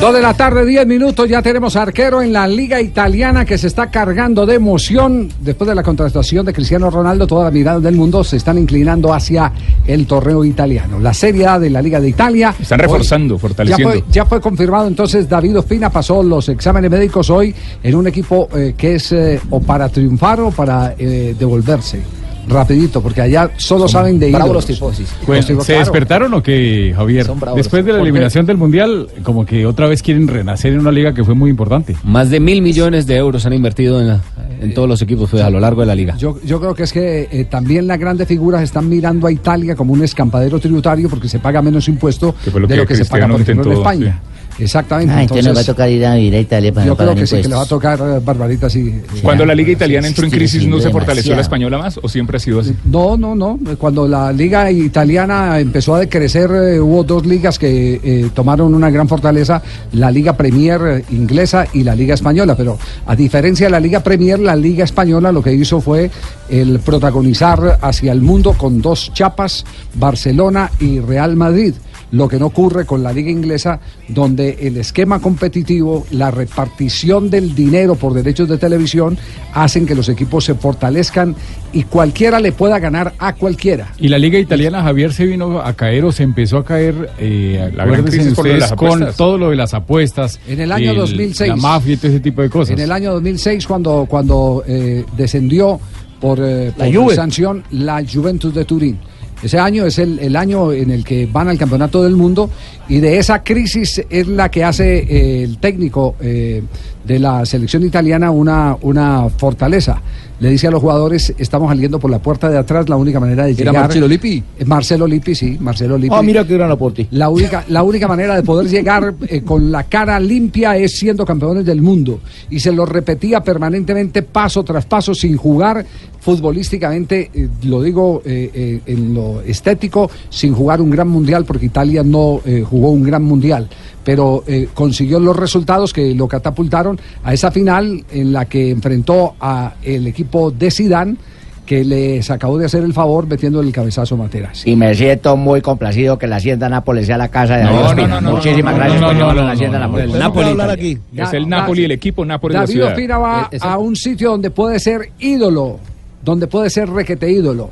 Dos de la tarde, 10 minutos, ya tenemos arquero en la liga italiana que se está cargando de emoción. Después de la contratación de Cristiano Ronaldo, toda la mirada del mundo se están inclinando hacia el torneo italiano. La Serie A de la Liga de Italia. Están reforzando, hoy, fortaleciendo. Ya fue, ya fue, confirmado entonces, David Ospina pasó los exámenes médicos hoy en un equipo eh, que es eh, o para triunfar o para eh, devolverse rapidito, porque allá solo Son saben de bravos los tifosis. Pues, ¿Se claro. despertaron o qué, Javier? Después de la eliminación del Mundial, como que otra vez quieren renacer en una liga que fue muy importante. Más de mil millones de euros han invertido en, la, en todos los equipos pues, a lo largo de la liga. Yo, yo creo que es que eh, también las grandes figuras están mirando a Italia como un escampadero tributario porque se paga menos impuesto lo de lo que, se paga, por ejemplo, en España. Sí. Exactamente. Ah, entonces, entonces, nos va a tocar ir a vivir a Italia para Yo no creo que sí, que le va a tocar eh, Barbarita, sí. Cuando la liga italiana entró en crisis, ¿no se fortaleció la española más o siempre ha sido así? No, no, no. Cuando la liga italiana empezó a decrecer, eh, hubo dos ligas que eh, tomaron una gran fortaleza, la liga Premier inglesa y la liga española. Pero a diferencia de la liga Premier, la liga española lo que hizo fue el protagonizar hacia el mundo con dos chapas, Barcelona y Real Madrid lo que no ocurre con la liga inglesa, donde el esquema competitivo, la repartición del dinero por derechos de televisión, hacen que los equipos se fortalezcan y cualquiera le pueda ganar a cualquiera. Y la liga italiana, Javier, se vino a caer o se empezó a caer, eh, La gran crisis por lo de las con todo lo de las apuestas. En el año 2006. La mafia y todo ese tipo de cosas. En el año 2006, cuando, cuando eh, descendió por, eh, La por sanción la Juventus de Turín. Ese año es el, el año en el que van al campeonato del mundo y de esa crisis es la que hace eh, el técnico eh, de la selección italiana una, una fortaleza. Le dice a los jugadores, estamos saliendo por la puerta de atrás, la única manera de ¿Era llegar... Marcelo Lippi? Eh, Marcelo Lippi, sí, Marcelo Lippi. Ah, mira qué gran aporte. La única, la única manera de poder llegar eh, con la cara limpia es siendo campeones del mundo. Y se lo repetía permanentemente, paso tras paso, sin jugar futbolísticamente, eh, lo digo eh, en lo estético, sin jugar un gran mundial, porque Italia no jugó un gran mundial. Pero eh, consiguió los resultados que lo catapultaron a esa final en la que enfrentó a el equipo de Sidán que les acabó de hacer el favor metiendo el cabezazo a Materas. Y me siento muy complacido que la Hacienda Nápoles sea la casa de No, David no, Ospina. no, no, Muchísimas gracias no, por no, llevarlo no, a la Hacienda Nápoles. no, Napoli hablar aquí. Es el Napoli, el equipo Napoli de la David ciudad. Ospina va a un sitio donde puede ser ídolo, donde puede ser requete ídolo.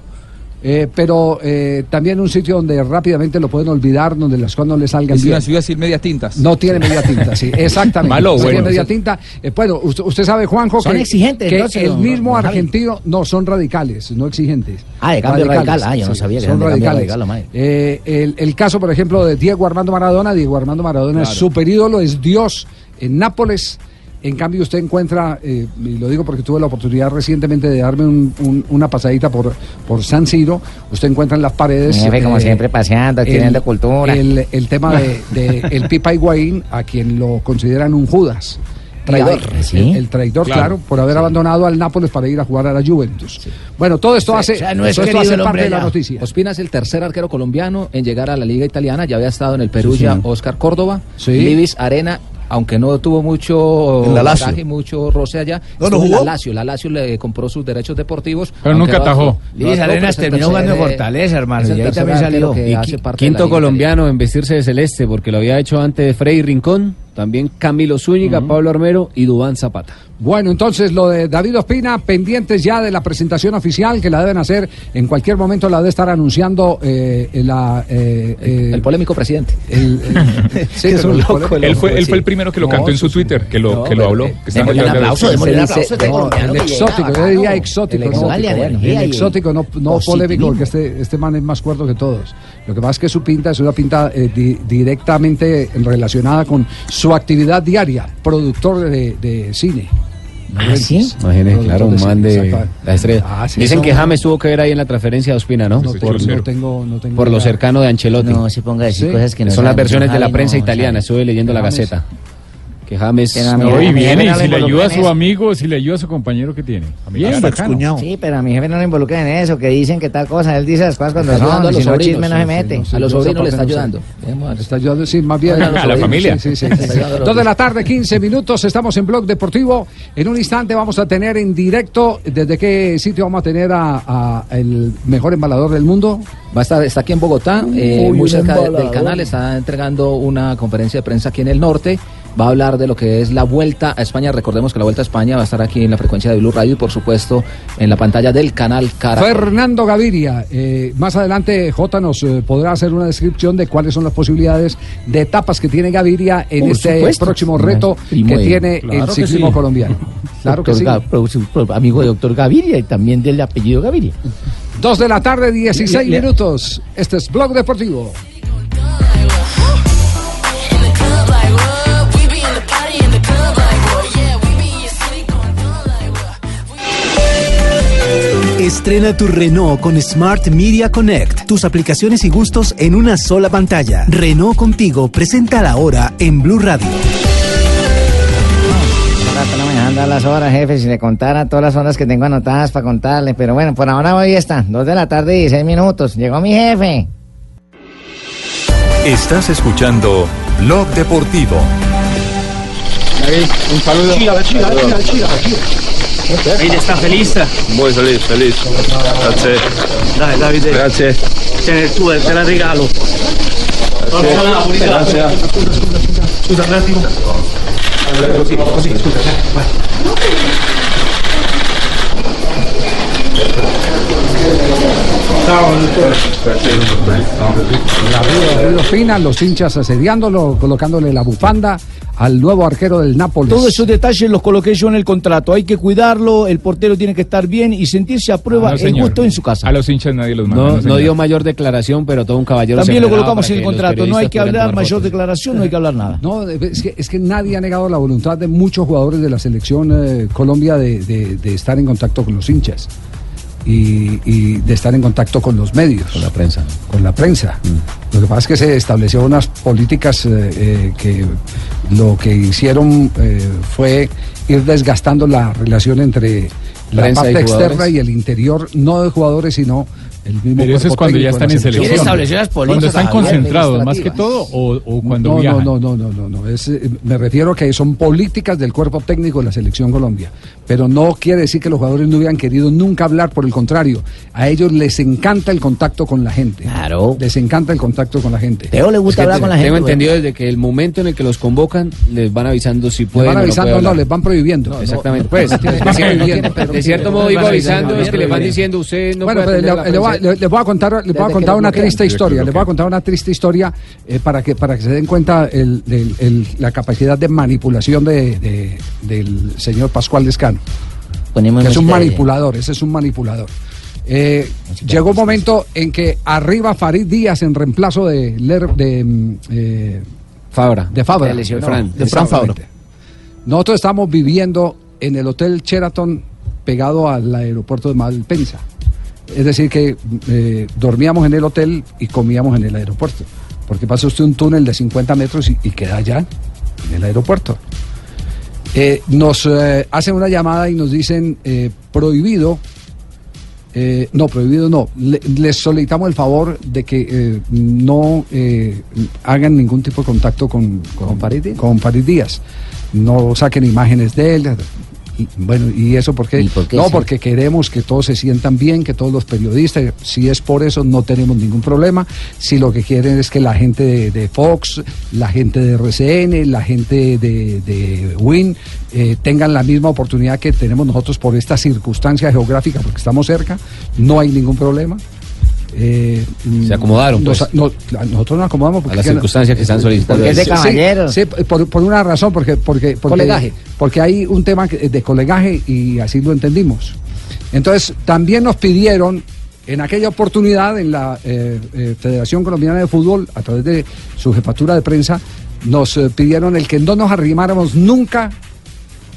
Eh, pero eh, también un sitio donde rápidamente lo pueden olvidar, donde las cosas no le salgan Es bien. una ciudad sin medias tintas. No tiene media tinta, sí, exactamente. Malo no tiene bueno. media tinta. Eh, bueno, usted, usted sabe, Juanjo, Son que, exigentes, que el mismo argentino, no, son radicales, no exigentes. Ah, de cambio radical. Ah, yo no sabía que son radicales. radical. Eh, el, el caso, por ejemplo, de Diego Armando Maradona, Diego Armando Maradona es Claro. super ídolo, es Dios en Nápoles. En cambio, usted encuentra, eh, y lo digo porque tuve la oportunidad recientemente de darme un- un- una pasadita por, por San Siro, usted encuentra en las paredes... Como eh, siempre, paseando, adquiriendo cultura. El, el tema de, de el Pipa Higuaín, a quien lo consideran un Judas. Traidor. El, ¿Sí? el- el traidor, claro, Claro. por haber abandonado al Nápoles para ir a jugar a la Juventus. Bueno, todo esto hace, o sea, no es todo esto hace parte de la noticia. Ospina es el tercer arquero colombiano en llegar a la Liga Italiana. Ya había estado en el Perugia Oscar Córdoba, Sí. Libis Arena. Aunque no tuvo mucho En la Lazio. bagaje, mucho roce allá, No, no jugó. la Lazio. La Lazio le compró sus derechos deportivos. Pero nunca no atajó. Luis Arenas terminó jugando en Fortaleza, hermano, y ahí también salió. que Y hace qui- parte de la Quinto colombiano en vestirse de celeste, porque lo había hecho antes Freddy Rincón, también Camilo Zúñiga, Pablo Armero y Dubán Zapata. Bueno, entonces lo de David Ospina, pendientes ya de la presentación oficial que la deben hacer en cualquier momento, la debe estar anunciando eh, la. eh, eh, El polémico presidente. el- el- sí, pero el pole- Él fue, él fue el primero que lo No, cantó en su Twitter, que lo, No, que lo habló. eh, que está un aplauso, un aplauso el exótico, yo diría exótico, El ¿no? exótico, Póngale El energía y- exótico, no, no polémico, porque este, este man es más cuerdo que todos. Lo que pasa es que su pinta es una pinta eh, di- directamente relacionada con su actividad diaria, productor de, de cine. ¿Ah, sí? Imagínese, claro, un man de la estrella. Ah, sí, Dicen eso- que James tuvo que ver ahí en la transferencia de Ospina, ¿no? No, por, tengo- no tengo, no tengo por lo cercano de Ancelotti. No se ponga a decir Sí. cosas que no Son las versiones de la prensa no italiana, estuve leyendo la James. Gaceta. Que James... Pero a mí- No, y a mi viene, y si le le ayuda a su amigo, si le ayuda a su compañero que tiene. Bien. Sí, pero a mi jefe no lo involucran en eso, que dicen que tal cosa. Él dice las cosas cuando Está son, a los si no sobrinos, chisme no sí, se mete. sí, A los sobrinos le está ayudando. A- Está ayudando, sí, más bien A la familia. Sí, sí, Dos de la tarde, 15 minutos. Estamos en Blog Deportivo. En un instante vamos a tener en directo. ¿Desde qué sitio vamos a tener a, a el mejor embalador del mundo? Va a estar, está aquí en Bogotá, eh, Uy, muy cerca de- del canal, está entregando una conferencia de prensa aquí en el norte va a hablar de lo que es la vuelta a España. Recordemos que la vuelta a España va a estar aquí en la frecuencia de Blue Radio y por supuesto en la pantalla del canal Cara. Fernando Gaviria, eh, más adelante J nos eh, podrá hacer una descripción de cuáles son las posibilidades de etapas que tiene Gaviria en Por este supuesto. próximo reto Primo que tiene Claro el ciclismo sí. colombiano. Claro que sí. Ga- pro- su- pro- amigo de doctor Gaviria y también del apellido Gaviria. Dos de la tarde, 16 Le- le- minutos. Este es Blog Deportivo. Estrena tu Renault con Smart Media Connect. Tus aplicaciones y gustos en una sola pantalla. Renault contigo presenta la hora en Blue Radio. No me dejan dar las horas, jefe, si le contara todas las horas que tengo anotadas para contarle. Pero bueno, por ahora hoy está, dos de la tarde y 16 minutos. Llegó mi jefe. Estás escuchando Blog Deportivo. Un saludo. Davide sta feliz? Muy feliz, feliz. Grazie. Dai Davide, Grazie. tiene il tuo, te la regalo. Grazie. Scusa un attimo. Così, così, scusa. La rueda, rueda fina, los hinchas asediándolo, colocándole la bufanda al nuevo arquero del Nápoles. Todos esos detalles los coloqué yo en el contrato. Hay que cuidarlo, el portero tiene que estar bien y sentirse a prueba No, el gusto en su casa. A los hinchas nadie los manda. No, dio mayor declaración, pero todo un caballero. También lo colocamos en el contrato. No hay que hablar mayor declaración, no hay que hablar nada. No, es que, es que nadie ha negado la voluntad de muchos jugadores de la selección eh, Colombia de, de- de estar en contacto con los hinchas y, y de estar en contacto con los medios. Con la prensa. Con la prensa. Lo que pasa es que se estableció unas políticas eh, eh, que lo que hicieron eh, fue ir desgastando la relación entre la Prensa y parte externa y el interior, no de jugadores, sino el mismo Pero eso es cuando ya están en selección. selección. estableció las Cuando están concentrados, más que todo, o, o cuando no, viajan. No, no, no, no, no. Es, eh, me refiero a que son políticas del cuerpo técnico de la selección Colombia. Pero no quiere decir que los jugadores no hubieran querido nunca hablar, por el contrario. A ellos les encanta el contacto con la gente. Claro. Les encanta el contacto con la gente. Teo le Es gusta que hablar te- con la gente. Tengo entendido desde que el momento en el que los convocan, les van avisando si Les pueden. van o no avisando, no, hablar. les van prohibiendo. Exactamente. No, Pues, no no de cierto modo iba avisando, es que les van diciendo, usted no bueno, puede pero atender le, a la le voy a- contar, le voy a contar una bloquean. triste historia. lo Le voy a contar una triste historia eh, para que para que se den cuenta el- el- el- la capacidad de manipulación de, de- del señor Pascual Descano. Ponemos que es un manipulador, ese es un manipulador. Eh, llegó un momento en que arriba Farid Díaz en reemplazo de, Ler- de, mm, eh, Fabra. de Fabra. Fran. De Fran Fabra. Nosotros estamos viviendo en el Hotel Sheraton pegado al aeropuerto de Malpensa. Es decir, que eh, dormíamos en el hotel y comíamos en el aeropuerto. Porque pasa usted un túnel de 50 metros y, y queda allá, en el aeropuerto. Eh, nos eh, hacen una llamada y nos dicen eh, prohibido. no, prohibido no. Le- les solicitamos el favor de que no hagan ningún tipo de contacto con, con, con Farid Díaz. No saquen imágenes de él. Y, bueno, ¿y eso por qué? ¿Y por qué, no, porque queremos que todos se sientan bien, que todos los periodistas, si es por eso, no tenemos ningún problema. Si lo que quieren es que la gente de, de Fox, la gente de RCN, la gente de, de Win eh, tengan la misma oportunidad que tenemos nosotros por esta circunstancia geográfica, porque estamos cerca, no hay ningún problema. Eh, Se acomodaron, nos- pues. no, nosotros nos acomodamos porque A las circunstancias que están solicitando. Porque es de Sí, caballeros. Sí, por, por una razón, porque, porque, porque, Colegaje. porque hay un tema de colegaje y así lo entendimos. Entonces, también nos pidieron en aquella oportunidad en la eh, eh, Federación Colombiana de Fútbol, a través de su jefatura de prensa, nos eh, pidieron el que no nos arrimáramos nunca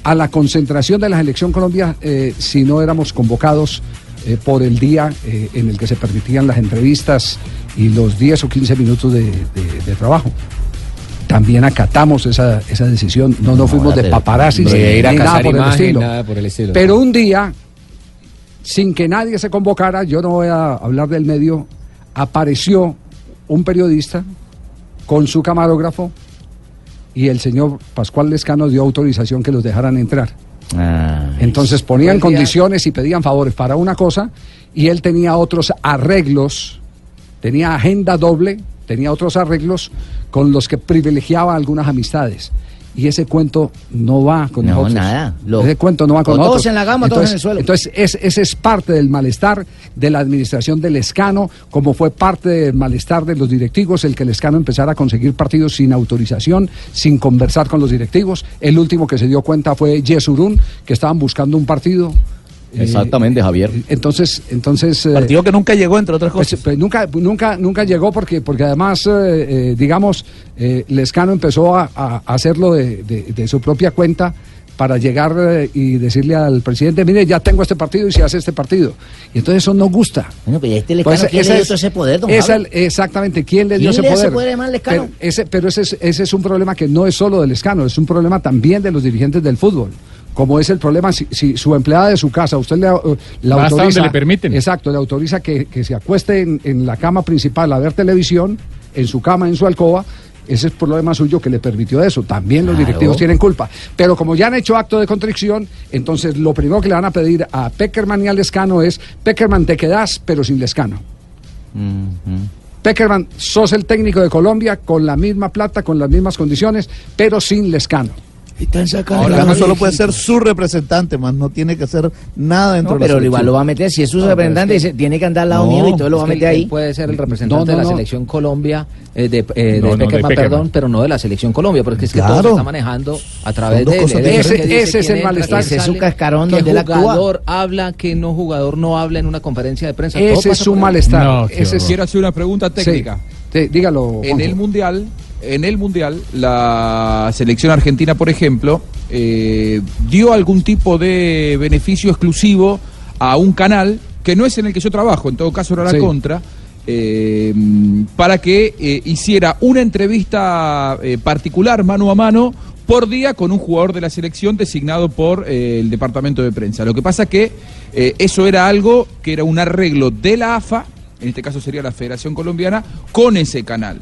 a la concentración de la selección Colombia eh, si no éramos convocados eh, por el día eh, en el que se permitían las entrevistas y los 10 o 15 minutos de, de- de trabajo. También acatamos esa, esa decisión, no nos fuimos de paparazzi Ni de ir a ni nada cazar por el imagen, estilo. nada por el estilo. Pero un día, sin que nadie se convocara, yo no voy a hablar del medio, apareció un periodista con su camarógrafo y el señor Pascual Lescano dio autorización que los dejaran entrar. Ah, Entonces ponían condiciones y pedían favores para una cosa y él tenía otros arreglos, tenía agenda doble, tenía otros arreglos con los que privilegiaba algunas amistades. Y ese cuento no va con No, nosotros. nada. Lo- ese cuento no va con o todos nosotros. en la gama, todos en el suelo. Entonces, es- ese es parte del malestar de la administración del Escano, como fue parte del malestar de los directivos, el que el Escano empezara a conseguir partidos sin autorización, sin conversar con los directivos. El último que se dio cuenta fue Yesurún, que estaban buscando un partido. Eh, Exactamente, Javier. Entonces, entonces eh, Partido que nunca llegó, entre otras pues, cosas. pues, nunca, nunca, nunca llegó porque, porque además, eh, eh, digamos, eh, Lescano empezó a, a hacerlo de, de- de su propia cuenta para llegar y decirle al presidente, mire, ya tengo este partido y se hace este partido. Y entonces eso no gusta. Bueno, pero este Pues Lescano, ¿quién ese le dio es- todo ese poder, don esa- Javi? exactamente, ¿quién le dio ¿Quién ese le dio poder? además Lescano? Pero, ese, pero ese, es, ese es un problema que no es solo del Escano, es un problema también de los dirigentes del fútbol. Como es el problema, si, si su empleada de su casa, usted le, eh, hasta autoriza. donde le permiten. Exacto, le autoriza que, que se acueste en, en la cama principal a ver televisión, en su cama, en su alcoba. Ese es problema suyo que le permitió eso. También los directivos tienen culpa. Pero como ya han hecho acto de contrición, entonces lo primero que le van a pedir a Peckerman y al Lescano es: Peckerman, te quedas, pero sin Lescano. Peckerman, sos el técnico de Colombia con la misma plata, con las mismas condiciones, pero sin Lescano. Están sacando. Ahora no solo puede ser su representante, más no tiene que hacer nada dentro No, de la pero igual lo va a meter, si es su No, representante, es que- dice, tiene que andar al lado No, mío y todo lo va a meter ahí. puede ser el representante No, no, de la no. selección Colombia, eh, de, eh, de de perdón, pero no de la selección Colombia, porque es que todo se está manejando a través de él. cosas Él es el diferentes. que dice Ese es el entra, malestar. Ese es su cascarón donde actúa. jugador habla, que no jugador no habla en una conferencia de prensa. Ese es su malestar. Ese. Quiero hacer una pregunta técnica. Dígalo. En el mundial, en el mundial, la selección argentina, por ejemplo, eh, dio algún tipo de beneficio exclusivo a un canal que no es en el que yo trabajo, en todo caso era la Sí. contra. eh, para que eh, hiciera una entrevista particular mano a mano por día con un jugador de la selección designado por el departamento de prensa. Lo que pasa que eso era algo que era un arreglo de la AFA, en este caso sería la Federación Colombiana, con ese canal.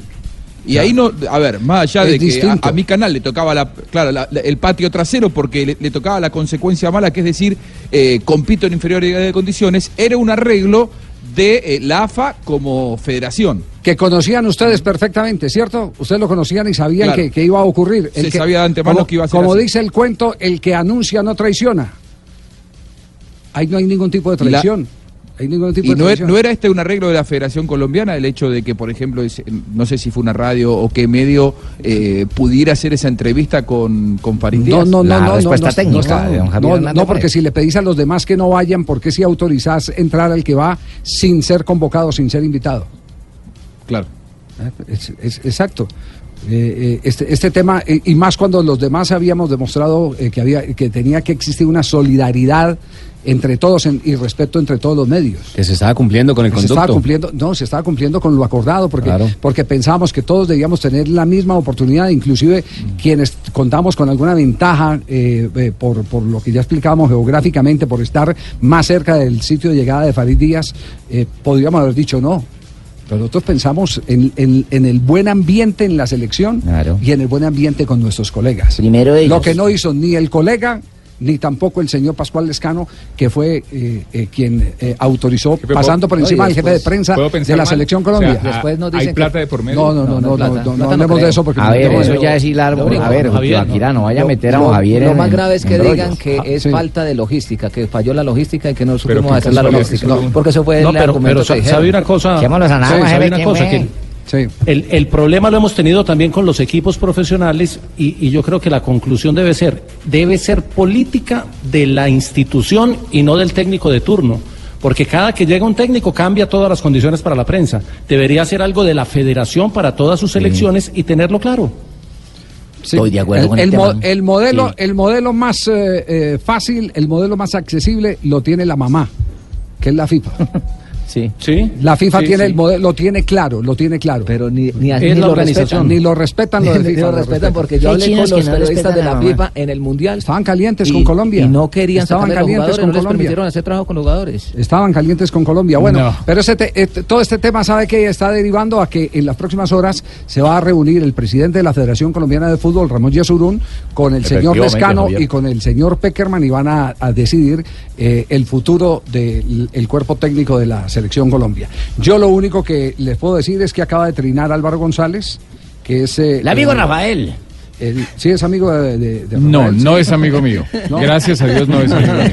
Y ahí no, a ver, más allá Es de que a, mi canal le tocaba la, claro, la- la- el patio trasero porque le, le tocaba la consecuencia mala, que es decir, eh, compito en inferioridad de condiciones, era un arreglo de eh, la AFA como federación. que conocían ustedes perfectamente, ¿cierto? Ustedes lo conocían y sabían Claro. que, que iba a ocurrir. Se que, sabía de antemano como, que iba a ser Como así. dice el cuento, el que anuncia no traiciona. Ahí no hay ningún tipo de la- traición. Hay ningún tipo Y de no, e- no era este un arreglo de la Federación Colombiana, el hecho de que, por ejemplo, es- no sé si fue una radio o qué medio eh, pudiera hacer esa entrevista con, con Farid No, Díaz. no, no, La no, no, respuesta no, técnica no, de don no, Javier no, Hernández no, porque si le pedís a los demás que no vayan, ¿por qué si autorizás entrar al que va sin ser convocado, sin ser invitado? Claro. Eh, es- es- exacto. Eh, eh, este, este tema, eh, y más cuando los demás habíamos demostrado eh, que, había, que tenía que existir una solidaridad entre todos en- y respeto entre todos los medios. Que se estaba cumpliendo con el Se conducto. estaba cumpliendo, no, se estaba cumpliendo con lo acordado porque, Claro. porque pensábamos que todos debíamos tener la misma oportunidad, inclusive quienes contamos con alguna ventaja eh, eh, por, por lo que ya explicábamos geográficamente, por estar más cerca del sitio de llegada de Farid Díaz, eh, podríamos haber dicho no. Pero nosotros pensamos en, en- en el buen ambiente en la selección Claro. y en el buen ambiente con nuestros colegas. Primero ellos. Lo que no hizo ni el colega ni tampoco el señor Pascual Lescano, que fue eh, eh, quien eh, autorizó, Jefe, pasando por encima del jefe de después, prensa ¿Puedo de la mal? selección O sea, Colombia. Después nos ¿Hay dicen que- plata de por medio? no, no, no, No, no, no, no, no, Plata no no hablemos creo. de eso porque A no ver, eso ya es hilar, Lo a ver, Javier, no vaya a meter a Javier Lo más grave es que digan rollos. que Ah, es sí. falta de logística, que falló la logística y que no supimos ¿por qué hacer la logística. No, porque eso fue No, el argumento pero que sabe una cosa, una ¿quién cosa que Sí. el, el problema lo hemos tenido también con los equipos profesionales y, y yo creo que la conclusión debe ser, debe ser política de la institución y no del técnico de turno. Porque cada que llega un técnico cambia todas las condiciones para la prensa. Debería ser algo de la federación para todas sus elecciones y tenerlo claro. Sí. Estoy de acuerdo el, con el el tema. mo- el modelo, Sí. el modelo más eh, eh, fácil, el modelo más accesible lo tiene la mamá, que es la FIFA. Sí. Sí. La FIFA Sí, tiene sí. el modelo, lo tiene claro, lo tiene claro. Pero ni, ni, ni la lo organización. respetan. ni lo respetan lo de Ni FIFA. lo lo respetan porque yo hablé con los no periodistas de la FIFA mamá. en el Mundial. Estaban calientes y- con Colombia. Y no querían Estaban calientes jugadores, con no les Colombia. permitieron hacer trabajo con jugadores. Estaban calientes con Colombia. Bueno, No. pero ese te- este- todo este tema sabe que está derivando a que en las próximas horas se va a reunir el presidente de la Federación Colombiana de Fútbol, Ramón Yesurún, con el señor Lescano y con el señor Peckerman y van a, a decidir eh, el futuro del el cuerpo técnico de la Selección Colombia. Yo lo único que les puedo decir es que acaba de trinar Álvaro González, que es... eh, El amigo eh, Rafael. El- sí, es amigo de, de- de No, Rafael, no sí. es amigo mío. Gracias a Dios no es amigo mío.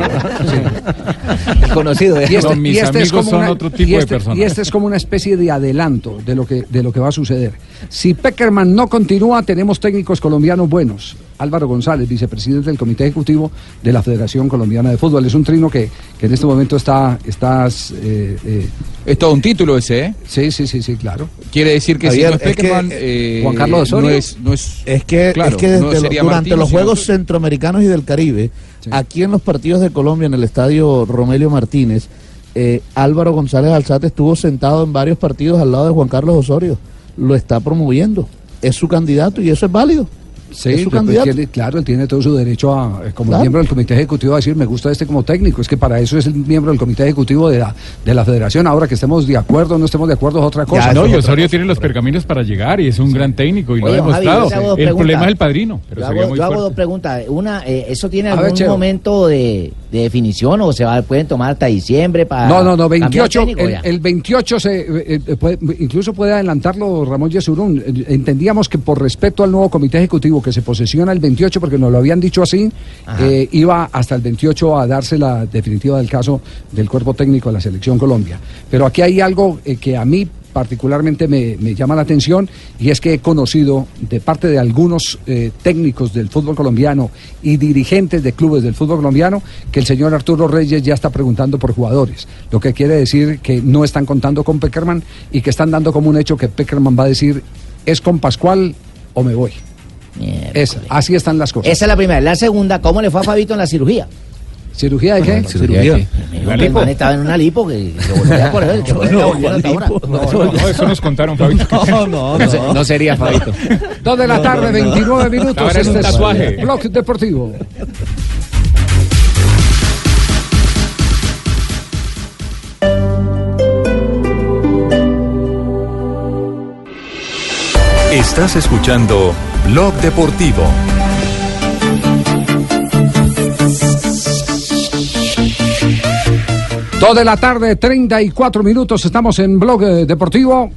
Conocido. Y este, No, mis y este es amigos como son una- otro tipo y de este- personas. Y este es como una especie de adelanto de lo que, de lo que va a suceder. Si Peckerman no continúa, tenemos técnicos colombianos buenos. Álvaro González, vicepresidente del Comité Ejecutivo de la Federación Colombiana de Fútbol. Es un trino que, que en este momento está... estás, eh, eh, Es todo un título ese, ¿eh? Sí, sí, sí, sí, claro. Quiere decir que Javier, si no es es que, Peckerman, eh, eh, Juan Carlos Osorio, no es, no es, Es que, claro, es que desde no lo- sería durante los Juegos. Centroamericanos y del Caribe, aquí en los partidos de Colombia, en el estadio Romelio Martínez, eh, Álvaro González Alzate estuvo sentado en varios partidos al lado de Juan Carlos Osorio. Lo está promoviendo. Es su candidato y eso es válido. Sí, es su candidato. tiene- claro, él tiene todo su derecho a, eh, como Claro. miembro del comité ejecutivo, a decir me gusta este como técnico. Es que para eso es el miembro del comité ejecutivo de la, de la federación. Ahora que estemos de acuerdo o no estemos de acuerdo es otra cosa. no, y Osorio tiene los pergaminos para llegar y es un gran técnico y lo ha Javi, demostrado. yo te hago dos el preguntas. problema es el padrino, pero Yo hago, yo dos preguntas. Una, eh, ¿eso tiene A algún momento de, de definición o se va, pueden tomar hasta diciembre para No, no, no, 28, técnico el, ya? el 28 se, eh, puede- incluso puede adelantarlo Ramón Yesurún. Entendíamos que por respeto al nuevo comité ejecutivo que se posesiona el 28, porque nos lo habían dicho así, eh, iba hasta el 28 a darse la definitiva del caso del cuerpo técnico de la Selección Colombia. Pero aquí hay algo eh, que a mí particularmente me, me llama la atención y es que he conocido de parte de algunos eh, técnicos del fútbol colombiano y dirigentes de clubes del fútbol colombiano que el señor Arturo Reyes ya está preguntando por jugadores, lo que quiere decir que no están contando con Peckerman y que están dando como un hecho que Peckerman va a decir es con Pascual o me voy. Es, así están las cosas. Esa es la primera. La segunda, ¿cómo le fue a Fabito en la cirugía? ¿Cirugía de qué? ¿Cirugía que el man estaba en una lipo que que volvía por él, que la. No, eso nos contaron, Fabito. No, no, No, no sería Fabito. Dos de la tarde, 29 minutos. Ahora es un Este tatuaje. Blog Deportivo. Estás escuchando Blog Deportivo. De la tarde, 34 minutos. Estamos en Blog eh, Deportivo.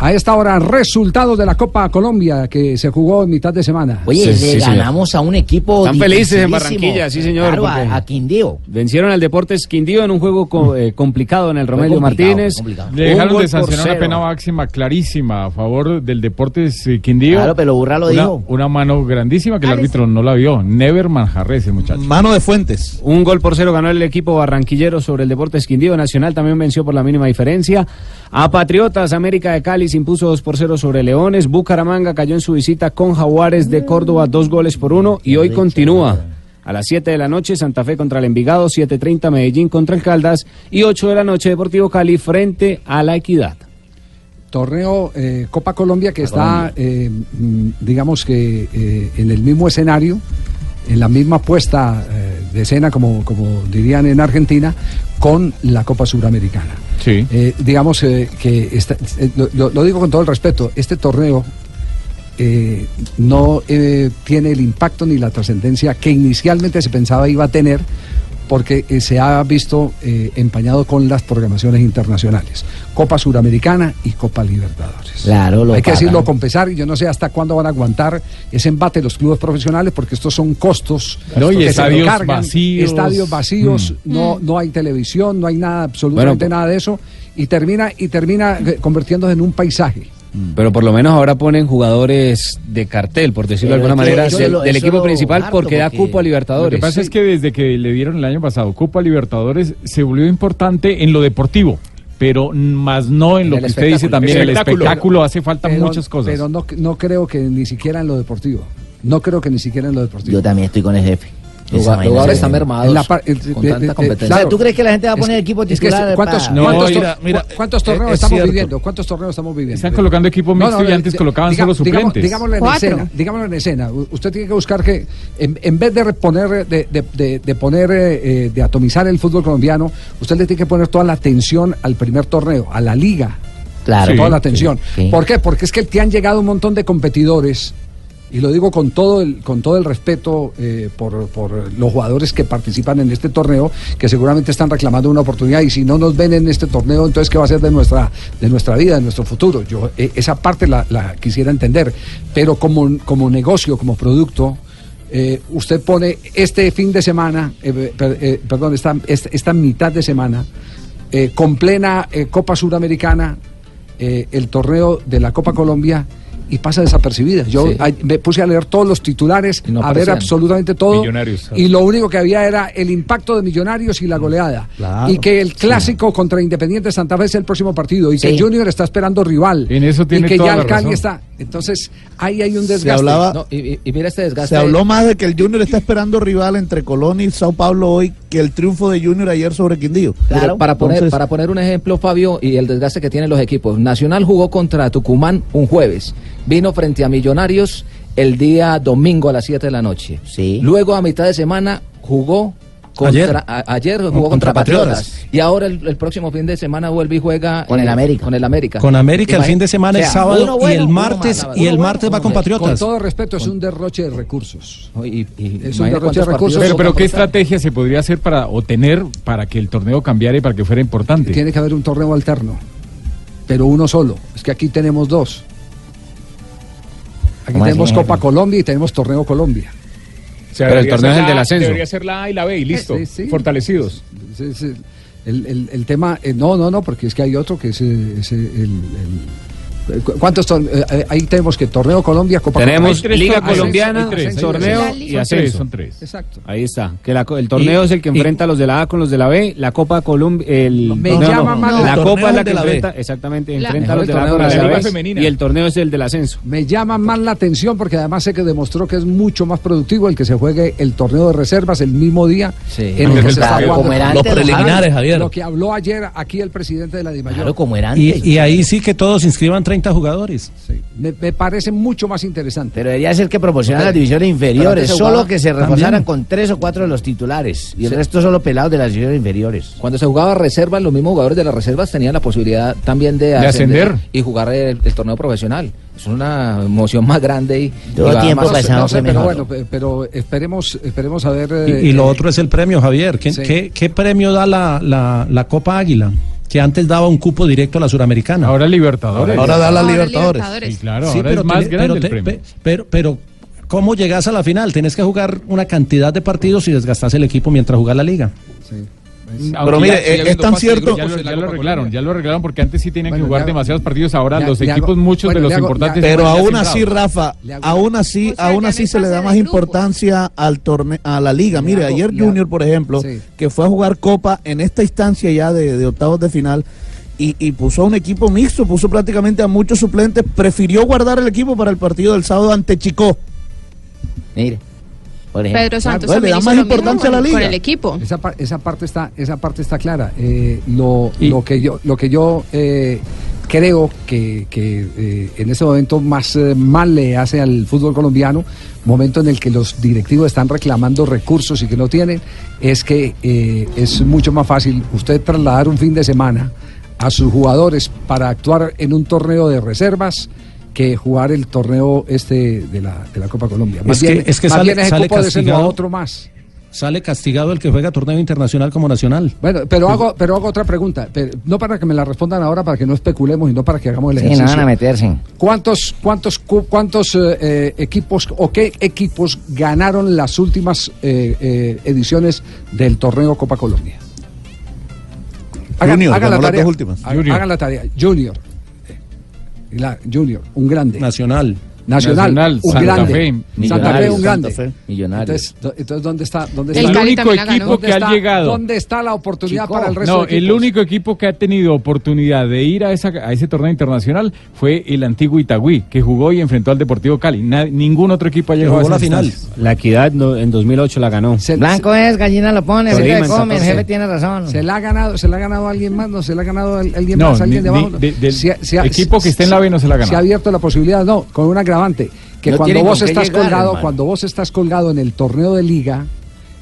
A esta hora, resultados de la Copa Colombia que se jugó en mitad de semana. Oye, Sí, le sí, señor. ganamos a un equipo Están felices en. Barranquilla, sí, señor, Claro, a, Quindío. Vencieron al Deportes Quindío en un juego co- eh, complicado en el Romelio Martínez. Le dejaron de sancionar una pena máxima clarísima a favor del Deportes eh, Quindío. Claro, pero Burra lo una, dijo. Una mano grandísima que el árbitro no la vio. Never Manjarres, ese muchacho. Mano de Fuentes. Un gol por cero ganó el equipo barranquillero sobre el Deportes Quindío. Nacional también venció por la mínima diferencia. A Patriotas, América de Cali se impuso 2 por 0 sobre Leones. Bucaramanga cayó en su visita con Jaguares de Córdoba, dos goles por uno. Y hoy continúa. A las 7 de la noche, Santa Fe contra el Envigado, 7.30 Medellín contra el Caldas y 8 de la noche Deportivo Cali frente a la Equidad. Torneo eh, Copa Colombia que está, eh, mm, digamos que eh, en el mismo escenario, en la misma puesta eh, de escena, como, como dirían en Argentina, con la Copa Suramericana. Sí. Eh, digamos eh, que está- lo, lo- digo con todo el respeto, este torneo no eh, tiene el impacto ni la trascendencia que inicialmente se pensaba iba a tener porque eh, se ha visto eh, empañado con las programaciones internacionales, Copa Suramericana y Copa Libertadores. Claro, lo Hay que pagan. decirlo con pesar y yo no sé hasta cuándo van a aguantar ese embate los clubes profesionales porque estos son costos No, y que se estadios recargan, vacíos. estadios vacíos, no, no hay televisión, no hay nada, absolutamente Bueno, nada de eso y termina y termina eh, convirtiéndose en un paisaje. Pero por lo menos ahora ponen jugadores de cartel, por decirlo de alguna manera, del, lo- del eso equipo principal harto, porque da cupo a Lo que Libertadores. pasa es que desde que le dieron el año pasado Copa Libertadores se volvió importante en lo deportivo, pero más no en lo que el usted dice también, el Espectáculo. espectáculo hace falta Pero- muchas cosas. Pero no, no creo que ni siquiera en lo deportivo. No creo que ni siquiera en lo deportivo. Yo también estoy con el jefe. Los Esa jugadores vaina se- están mermados la par- el- con de- tanta competencia. O sea, ¿tú crees que la gente va a poner Es- equipo es que? ¿Cuántos, No, cuántos, mira, tor- mira, cu- cuántos torneos es estamos cierto. viviendo? ¿Cuántos torneos estamos viviendo? Están colocando equipo No, mixto no, y antes colocaban digamos- solo suplentes. Digámoslo en Cuatro. escena. Digámoslo en escena. Usted tiene que buscar que, en, en vez de reponer, de, de- de- de poner, eh, eh, de atomizar el fútbol colombiano, usted le tiene que poner toda la atención al primer torneo, a la liga. Claro. toda Sí, la atención. sí, sí. ¿Por qué? Porque es que te han llegado un montón de competidores y lo digo con todo el, con todo el respeto eh, por, por los jugadores que participan en este torneo, que seguramente están reclamando una oportunidad y si no nos ven en este torneo, entonces ¿qué va a ser de nuestra, de nuestra vida, de nuestro futuro? Yo eh, esa parte la, quisiera entender, pero como, como negocio, como producto, eh, usted pone este fin de semana, per- perdón, esta, esta, mitad de semana, con plena Copa Suramericana, el torneo de la Copa Colombia y pasa desapercibida. Yo Sí. me puse a leer todos los titulares, no a ver absolutamente todo. Millonarios. Y lo único que había era el impacto de Millonarios y la goleada. Claro. Y que el clásico contra Independiente Santa Fe es el próximo partido. Y que Sí. el Junior está esperando rival. En eso y que toda ya el Cali está. Entonces, ahí hay un Se desgaste. hablaba, No, y, mira este desgaste. se habló más de que el Junior está esperando rival entre Colón y Sao Paulo hoy que el triunfo de Junior ayer sobre Quindío. Para, poner, Entonces, para poner un ejemplo, Fabio, y el desgaste que tienen los equipos. Nacional jugó contra Tucumán un jueves. Vino frente a Millonarios el día domingo a las 7 de la noche. Sí. Luego, a mitad de semana, jugó. Contra, Ayer. a- ayer jugó Contra contra, Patriotas. Patriotas. Y ahora el, el próximo fin de semana vuelve y juega Con el eh, América. Con el América. Con América el fin de semana o sea, es sábado y el martes y el martes bueno, va con malo. Con Patriotas. todo respeto, es un derroche de recursos. Y- y- Es un derroche de recursos. Pero, pero ¿qué estrategia se podría hacer para o tener para que el torneo cambiara y para que fuera importante? Tiene que haber un torneo alterno, pero uno solo. Es que aquí tenemos dos. Aquí ¿Cómo así, tenemos? Copa Colombia y tenemos Torneo Colombia. O sea, Pero el torneo es el del la- ascenso. Debería ser la A y la B y listo. Sí, sí. Fortalecidos. Sí, sí. El, el- el tema, eh, no, no, no, porque es que hay otro que es, eh, es, eh, el, ¿Cuántos torneos? Eh, eh, ahí tenemos que Torneo Colombia, Copa Tenemos Colombia. Liga Colombiana, tres, torneo y ascenso. son tres. Exacto. Ahí está. Que la el torneo Y- es el que y- enfrenta a los de la A con los de la B. La Copa Colombia. El, Me no, no, llama más La la- Copa es la que de la B. enfrenta. Exactamente. La- enfrenta a los de la A con la la B. Femenina. Y el torneo es el del ascenso. Me llama más la atención porque además sé que demostró que es mucho más productivo el que se juegue el torneo de reservas el mismo día Sí. en el que se está jugando. Los preliminares, Javier. Lo que habló ayer aquí el presidente de la DIMAYOR. Claro, como era antes. Y ahí sí que todos inscriban 30 jugadores. Sí. Me, me parece mucho más interesante. Pero debería ser que proporcionaran las divisiones inferiores, se solo que se reforzaran también. con tres o cuatro de los titulares y el Sí. resto solo pelados de las divisiones inferiores. Cuando se jugaba reservas, los mismos jugadores de las reservas tenían la posibilidad también de, ascender. y jugar el, el torneo profesional. Es una emoción más grande y, Todo tiempo más- No sé, pero bueno, esperemos, esperemos a ver. Y, y lo eh, otro es el premio, Javier. ¿Qué, Sí. qué- qué premio da la, la- la Copa Águila? Que antes daba un cupo directo a la Suramericana. Ahora Libertadores. Ahora da la Ahora Libertadores. Sí, claro, Sí, ahora pero, es más tiene- grande pero, el premio. pero, pero, ¿cómo llegas a la final? Tienes que jugar una cantidad de partidos y desgastas el equipo mientras jugar la liga. Aunque Pero mire, ya eh, es tan cierto- Ya lo- ya lo arreglaron, ya lo arreglaron porque antes sí tenían Bueno, que jugar hago- demasiados partidos. Ahora los hago- equipos, muchos bueno, de los hago- importantes. Pero aún así. Rafa, aún así, O sea, aún así se le da más importancia al torneo, a la liga. Le Mire, hago- ayer Junior, por ejemplo, Sí. que fue a jugar Copa en esta instancia ya de, de octavos de final y, y puso a un equipo mixto, puso prácticamente a muchos suplentes, prefirió guardar el equipo para el partido del sábado ante Chico. Mire, por ejemplo. Pedro Santos Bueno, le da más importancia a la liga. el equipo. Esa, par- esa parte está, esa parte está clara. Eh, lo, Y- lo que yo, lo que yo eh, creo que, que, eh, en este momento más eh, mal le hace al fútbol colombiano, momento en el que los directivos están reclamando recursos y que no tienen, es que eh, es mucho más fácil usted trasladar un fin de semana a sus jugadores para actuar en un torneo de reservas que jugar el torneo este de la, de la Copa Colombia. Más Es que- bien, es que más sale- bien ese sale castigado. otro más. Sale castigado el que juega torneo internacional como nacional. Bueno, pero hago, pero hago otra pregunta, pero no para que me la respondan ahora, para que no especulemos y no para que hagamos el Sí, no ejercicio. van a meterse. ¿Cuántos, cuántos, cu- cuántos eh, eh, equipos o qué equipos ganaron las últimas eh, eh, ediciones del torneo Copa Colombia? Junior, hagan ganó la las dos últimas. Hagan, Junior. hagan la tarea. Junior. La- Junior, un grande. Nacional. Nacional, Nacional, un Santa grande. Fe, Santa Fe, Millonarios, un grande. Santa Fe. Millonarios. Entonces, entonces, ¿dónde está? ¿Dónde El está? el Cali único equipo que ¿Dónde ha está- llegado. ¿Dónde está la oportunidad Chico. para el resto No, de el único equipo que ha tenido oportunidad de ir a, esa, a ese torneo internacional fue el antiguo Itagüí, que jugó y enfrentó al Deportivo Cali. Na- ningún otro equipo ha llegado a la final. La Equidad no- en 2008 la ganó. Se- Blanco es, gallina lo pone, se come, el 14. jefe tiene razón. ¿Se la ha ganado, se la ha ganado alguien más? ¿No se la ha ganado al- alguien No, más? ¿Alguien ni- de abajo? del equipo que esté en la B no se la ha ganado. Se ha abierto la posibilidad, no, con un agravante. Que No cuando vos estás llegar, colgado, hermano. cuando vos estás colgado en el torneo de liga,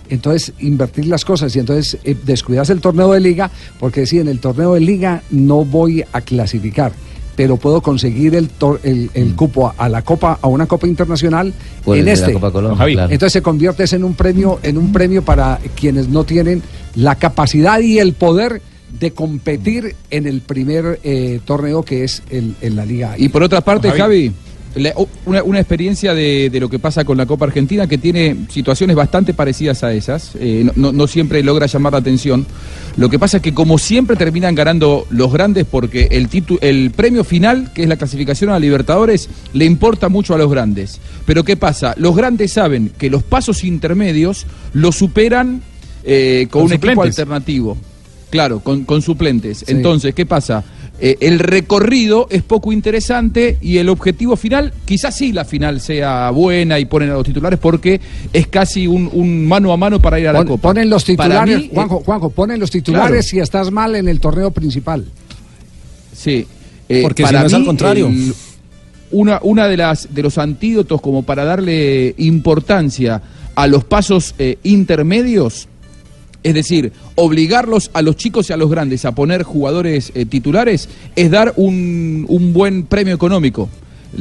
entonces invertir las cosas y entonces eh, descuidas el torneo de liga porque si en el torneo de liga no voy a clasificar. pero puedo conseguir el, tor- el, el cupo a, a la Copa, a una Copa Internacional Pues en este. Copa Colombia, Javi. claro. Entonces se convierte en un premio, en un premio para quienes no tienen la capacidad y el poder de competir en el primer eh, torneo que es el, en la Liga. Y por otra parte, Javi. Una, una experiencia de, de lo que pasa con la Copa Argentina que tiene situaciones bastante parecidas a esas, eh, no, siempre logra llamar la atención. Lo que pasa es que como siempre terminan ganando los grandes porque el, titu- el premio final, que es la clasificación a Libertadores, le importa mucho a los grandes. Pero ¿qué pasa? Los grandes saben que los pasos intermedios los superan eh, con, un equipo alternativo. Claro, con, con suplentes. Sí. Entonces, ¿qué pasa? Eh, el recorrido es poco interesante y el objetivo final, quizás sí la final sea buena y ponen a los titulares porque es casi un, un mano a mano para ir a la Pon- Copa. ponen los titulares, mí, Juanjo, Juanjo, ponen los titulares Claro. si estás mal en el torneo principal. Sí. Eh, Porque si para no es al mí, contrario. el- una una de las de los antídotos como para darle importancia a los pasos eh, intermedios, es decir, obligarlos a los chicos y a los grandes a poner jugadores eh, titulares, es dar un, buen premio económico.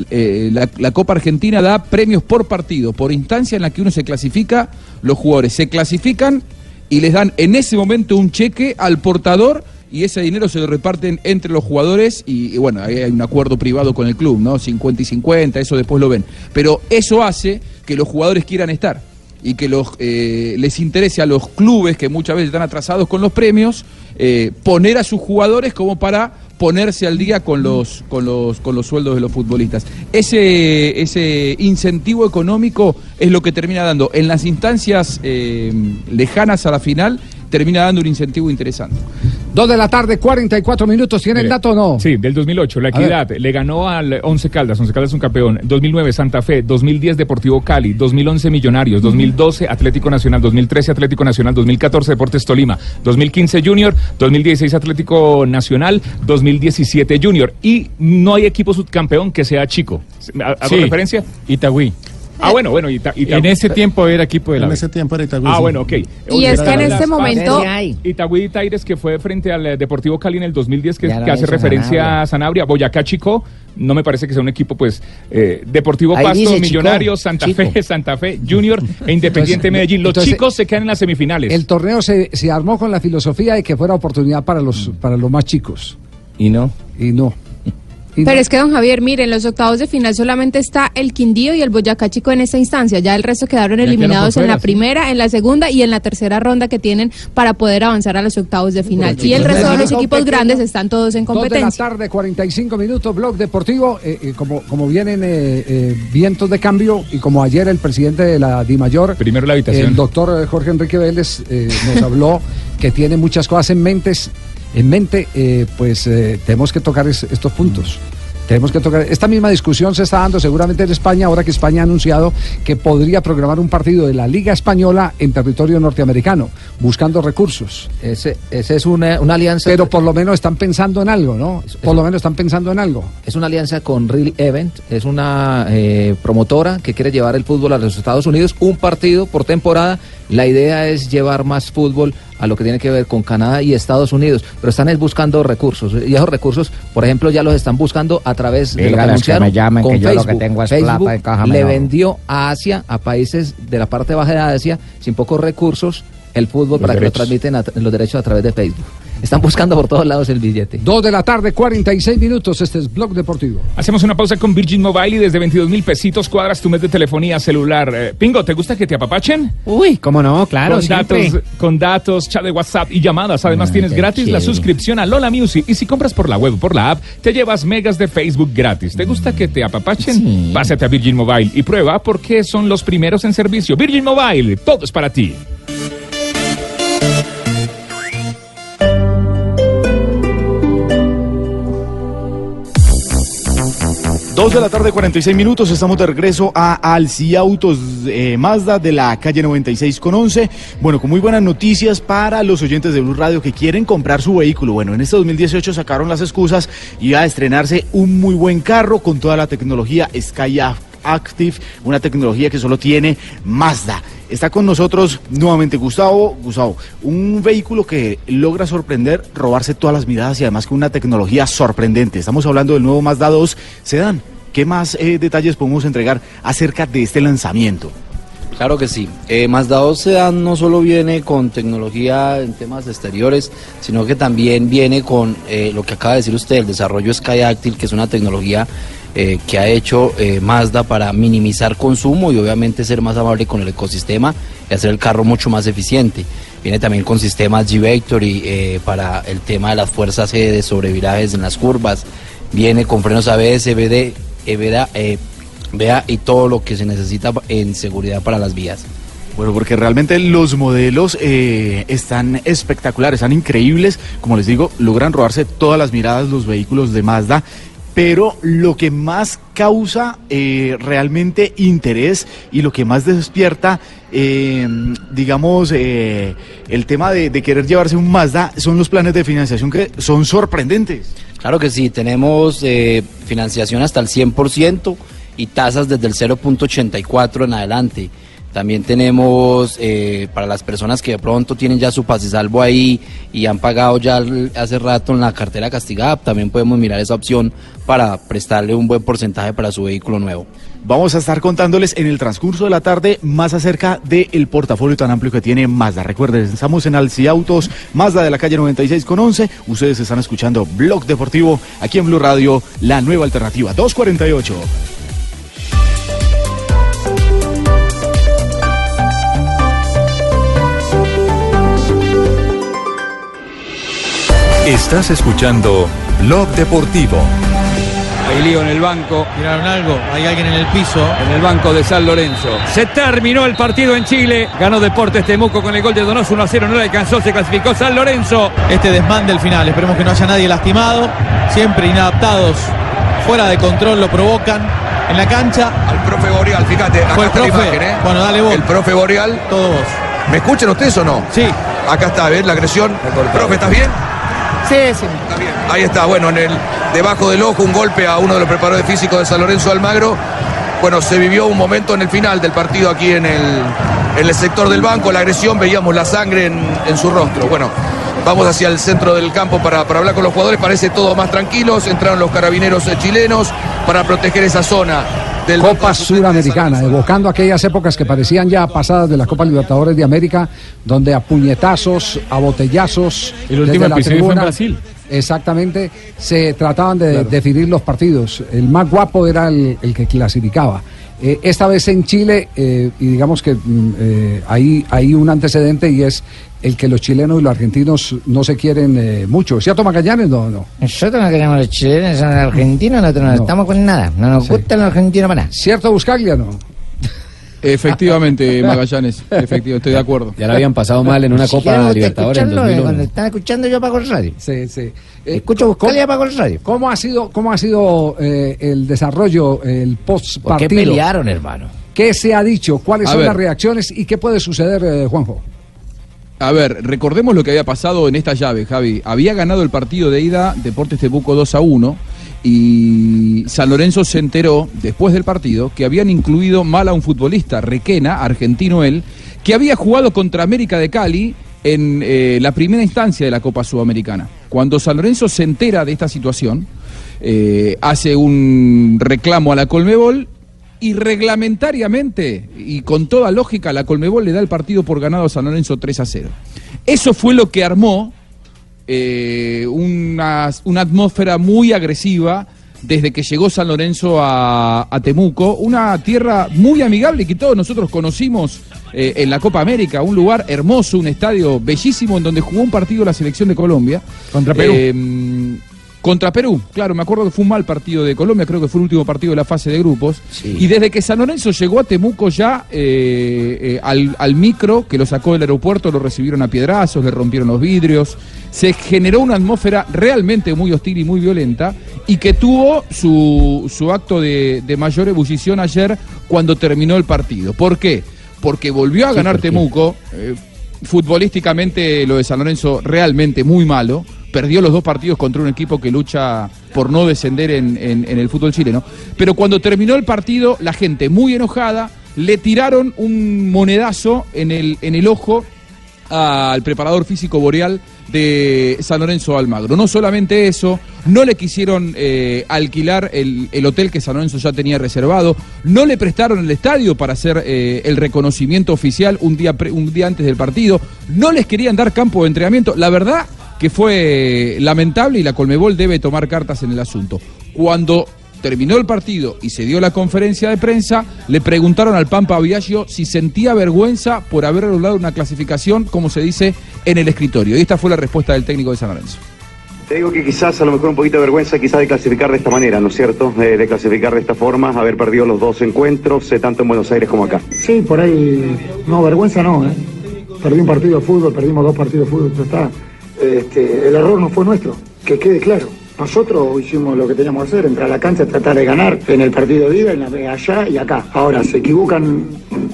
Eh, la, Copa Argentina da premios por partido, por instancia en la que uno se clasifica, los jugadores se clasifican y les dan en ese momento un cheque al portador y ese dinero se lo reparten entre los jugadores y, bueno, ahí hay un acuerdo privado con el club, ¿no? 50 y 50, eso después lo ven. Pero eso hace que los jugadores quieran estar y que los, eh, les interese a los clubes que muchas veces están atrasados con los premios, eh, poner a sus jugadores como para ponerse al día con los, con los, con los sueldos de los futbolistas. Ese, ese incentivo económico es lo que termina dando en las instancias eh, lejanas a la final, termina dando un incentivo interesante. Dos de la tarde, 44 minutos. ¿Tienen Mire, dato o no? Sí, del 2008. La. Equidad le ganó al Once Caldas. Once Caldas es un campeón. 2009 Santa Fe. 2010 Deportivo Cali. 2011 Millonarios. 2012 Atlético Nacional. 2013 Atlético Nacional. 2014 Deportes Tolima. 2015 Junior. 2016 Atlético Nacional. 2017 Junior. Y no hay equipo subcampeón que sea chico. ¿Hago Sí. referencia? Itagüí. Ah, bueno, bueno. Ita- Ita- En ese tiempo era equipo de la En ese tiempo era Itagüí. Ah, sí. bueno, ok. Y es que en este momento- Itagüí Taires, que fue frente al eh, Deportivo Cali en el 2010, que, hace referencia Sanabria. a Sanabria. Boyacá Chico, no me parece que sea un equipo, pues, eh, Deportivo Ahí Pasto, dice Chico, Millonarios, Santa Chico. Fe, Santa Fe, Junior e Independiente Entonces, Medellín. Los entonces, chicos se quedan en las semifinales. El torneo se, se armó con la filosofía de que fuera oportunidad para los, para los más chicos. Y no. Y no. Pero es que, don Javier, mire, en los octavos de final solamente está el Quindío y el Boyacá Chico en esta instancia. Ya el resto quedaron eliminados por en la fuera, sí. primera, en la segunda y en la tercera ronda que tienen para poder avanzar a los octavos de final. Bueno, Y el resto de los equipos pequeño- grandes están todos en Dos de la competencia. tarde, 45 minutos, blog deportivo. eh, eh, como, como vienen eh, eh, vientos de cambio y como ayer el presidente de la DIMAYOR, Primero la habitación. el doctor eh, Jorge Enrique Vélez, eh, nos habló que tiene muchas cosas en, mentes, en mente, eh, pues eh, tenemos que tocar es- estos puntos. Tenemos que tocar. Esta misma discusión se está dando seguramente en España, ahora que España ha anunciado que podría programar un partido de la Liga Española en territorio norteamericano, buscando recursos. Ese, ese es una, una alianza. Pero por lo menos están pensando en algo, ¿no? Por lo menos están pensando en algo. Es una alianza con Real Event, es una eh, promotora que quiere llevar el fútbol a los Estados Unidos, un partido por temporada. La idea es llevar más fútbol a lo que tiene que ver con Canadá y Estados Unidos, pero están es buscando recursos. Y esos recursos, por ejemplo, ya los están buscando a través de lo que anunciaron me llamen, con que yo lo que Facebook. tengo es Facebook plata de caja le vendió a Asia, a países de la parte baja de Asia, sin pocos recursos, el fútbol para que lo transmiten a- los derechos a través de Facebook. Están buscando por todos lados el billete. Dos de la tarde, 46 minutos. Este es Blog Deportivo. Hacemos una pausa con Virgin Mobile y desde 22 mil pesitos cuadras tu mes de telefonía celular. Eh, Pingo, ¿te gusta que te apapachen? Uy, cómo no, claro, con siempre. datos, con datos, chat de WhatsApp y llamadas. Además, Ah, tienes qué gratis la suscripción a Lola Music. Y si compras por la web o por la app, te llevas megas de Facebook gratis. ¿Te gusta que te apapachen? Sí. Pásate a Virgin Mobile y prueba porque son los primeros en servicio. Virgin Mobile, todo es para ti. Dos de la tarde, 46 minutos. Estamos de regreso a Alci Autos eh, Mazda de la calle 96 con 11. Bueno, con muy buenas noticias para los oyentes de Blue Radio que quieren comprar su vehículo. Bueno, en este 2018 sacaron las excusas y va a estrenarse un muy buen carro con toda la tecnología Skyactiv Active, una tecnología que solo tiene Mazda. Está con nosotros nuevamente Gustavo. Gustavo, un vehículo que logra sorprender, robarse todas las miradas y además con una tecnología sorprendente. Estamos hablando del nuevo Mazda 2 Sedan. ¿Qué más eh, detalles podemos entregar acerca de este lanzamiento? Claro que sí. Eh, Mazda 2 Sedan no solo viene con tecnología en temas exteriores, sino que también viene con eh, lo que acaba de decir usted, el desarrollo Skyactiv, que es una tecnología eh, que ha hecho eh, Mazda para minimizar consumo y obviamente ser más amable con el ecosistema y hacer el carro mucho más eficiente. Viene también con sistemas G-Vectory eh, para el tema de las fuerzas G de sobrevirajes en las curvas. Viene con frenos ABS, BD, vea, eh, vea y todo lo que se necesita en seguridad para las vías. Bueno, porque realmente los modelos están espectaculares, están increíbles. Como les digo, logran robarse todas las miradas los vehículos de Mazda. Pero lo que más causa eh, realmente interés y lo que más despierta, eh, digamos, eh, el tema de, de querer llevarse un Mazda son los planes de financiación que son sorprendentes. Claro que sí, tenemos eh, financiación hasta el 100% y tasas desde el 0.84 en adelante. También tenemos eh, para las personas que de pronto tienen ya su pase salvo ahí y han pagado ya hace rato en la cartera castigada, también podemos mirar esa opción para prestarle un buen porcentaje para su vehículo nuevo. Vamos a estar contándoles en el transcurso de la tarde más acerca del portafolio tan amplio que tiene Mazda. Recuerden, estamos en Alci Autos, Mazda de la calle 96 con 11. Ustedes están escuchando Blog Deportivo aquí en Blue Radio, la nueva alternativa 248. Estás escuchando Blog Deportivo. Hay lío en el banco. Miraron algo, hay alguien en el piso. En el banco de San Lorenzo. Se terminó el partido en Chile. Ganó Deportes Temuco con el gol de Donoso 1 a 0. No le alcanzó, se clasificó San Lorenzo. Este desmán del final, esperemos que no haya nadie lastimado, siempre inadaptados, fuera de control lo provocan en la cancha. Al profe Boreal, fíjate, acá el está la profe. imagen, ¿eh? Bueno, dale vos. El profe Boreal. Todo vos. ¿Me escuchan ustedes o no? Sí. Acá está, ¿ves la agresión? Profe, ¿estás bien? Sí, sí. Ahí está, bueno, en el debajo del ojo un golpe a uno de los preparadores físicos de San Lorenzo Almagro. Bueno, se vivió un momento en el final del partido aquí en el, el sector del banco, la agresión, veíamos la sangre en, en su rostro. Bueno, vamos hacia el centro del campo para, para hablar con los jugadores, parece todo más tranquilos, entraron los carabineros eh, chilenos para proteger esa zona del Copa Suramericana, evocando aquellas épocas que parecían ya pasadas de la Copa Libertadores de América, donde a puñetazos, a botellazos, El último desde la episodio fue en Brasil. Exactamente, se trataban de definir los partidos. El más guapo era el, el que clasificaba. Eh, esta vez en Chile, eh, y digamos que mm, eh, hay, hay un antecedente y es el que los chilenos y los argentinos no se quieren eh, mucho. ¿Cierto, Magallanes? No, no. Nosotros no queremos los chilenos, son argentinos, nosotros no, No. estamos con nada. No nos gustan los argentinos para nada. ¿Cierto, Buscaglia? No. Efectivamente, Magallanes, efectivo, estoy de acuerdo. Ya la habían pasado mal en una Copa Libertadores en escucharlo, eh, 2001. Cuando están escuchando yo apago el radio. Sí, sí. Escucho buscarle y apago el radio. ¿Cómo ha sido, cómo ha sido eh, el desarrollo, el post ¿Por qué partido? pelearon, hermano? ¿Qué se ha dicho? ¿Cuáles A son ver. las reacciones y qué puede suceder, eh, Juanjo? A ver, recordemos lo que había pasado en esta llave, Javi. Había ganado el partido de ida Deportes Temuco 2 a 1 y San Lorenzo se enteró después del partido que habían incluido mal a un futbolista, Requena, argentino él, que había jugado contra América de Cali en eh, la primera instancia de la Copa Sudamericana. Cuando San Lorenzo se entera de esta situación, eh, hace un reclamo a la Colmebol y reglamentariamente y con toda lógica la Colmebol le da el partido por ganado a San Lorenzo 3 a 0. Eso fue lo que armó eh, una, una atmósfera muy agresiva desde que llegó San Lorenzo a, a Temuco, una tierra muy amigable que todos nosotros conocimos eh, en la Copa América, un lugar hermoso, un estadio bellísimo en donde jugó un partido la selección de Colombia. Contra Perú. Eh, contra Perú, claro, me acuerdo que fue un mal partido de Colombia, creo que fue el último partido de la fase de grupos. Y desde que San Lorenzo llegó a Temuco ya eh, eh, al, al micro que lo sacó del aeropuerto, lo recibieron a piedrazos, le rompieron los vidrios. Se generó una atmósfera realmente muy hostil y muy violenta y que tuvo su, su acto de, de mayor ebullición ayer cuando terminó el partido. ¿Por qué? Porque volvió a Sí, ganar. Temuco. eh, futbolísticamente lo de San Lorenzo realmente muy malo. Perdió los dos partidos contra un equipo que lucha por no descender en, el fútbol chileno. Pero cuando terminó el partido, la gente muy enojada le tiraron un monedazo en el, ojo al preparador físico boreal de San Lorenzo Almagro. No solamente eso, no le quisieron eh, alquilar el, el hotel que San Lorenzo ya tenía reservado, no le prestaron el estadio para hacer eh, el reconocimiento oficial un día antes del partido, no les querían dar campo de entrenamiento. La verdad que fue lamentable y la Colmebol debe tomar cartas en el asunto. Cuando terminó el partido y se dio la conferencia de prensa, le preguntaron al Pampa Viaggio si sentía vergüenza por haber logrado una clasificación, como se dice, en el escritorio. Y esta fue la respuesta del técnico de San Lorenzo. Te digo que quizás a lo mejor un poquito de vergüenza quizás de clasificar de esta manera, ¿no es cierto? Eh, de clasificar de esta forma, haber perdido los dos encuentros, eh, tanto en Buenos Aires como acá. Sí, por ahí, no, vergüenza no, ¿eh? Perdí un partido de fútbol, perdimos dos partidos de fútbol, ya está. Este, el error no fue nuestro, que quede claro. Nosotros hicimos lo que teníamos que hacer, entrar a la cancha, tratar de ganar en el partido de ida, en la, allá y acá. Ahora, se equivocan,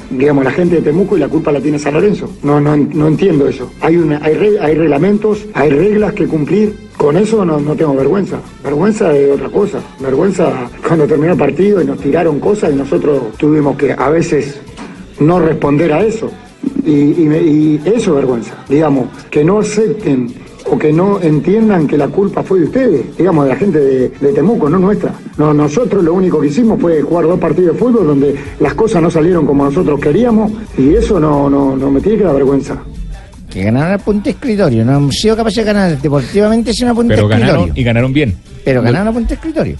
digamos, la gente de Temuco y la culpa la tiene San Lorenzo. No, no, no entiendo eso. Hay, una, hay, re- hay reglamentos, hay reglas que cumplir. Con eso no, no tengo vergüenza. Vergüenza es otra cosa. Vergüenza cuando terminó el partido y nos tiraron cosas y nosotros tuvimos que a veces no responder a eso. Y, y y eso es vergüenza, digamos, que no acepten o que no entiendan que la culpa fue de ustedes, digamos, de la gente de, de Temuco, no nuestra. No, nosotros lo único que hicimos fue jugar dos partidos de fútbol donde las cosas no salieron como nosotros queríamos y eso no, no, no me tiene que dar vergüenza. Que ganaron a punto de escritorio. No hemos sido capaces de ganar deportivamente sin a punto Pero escritorio. ganaron y ganaron bien. Pero ganaron a punto escritorio.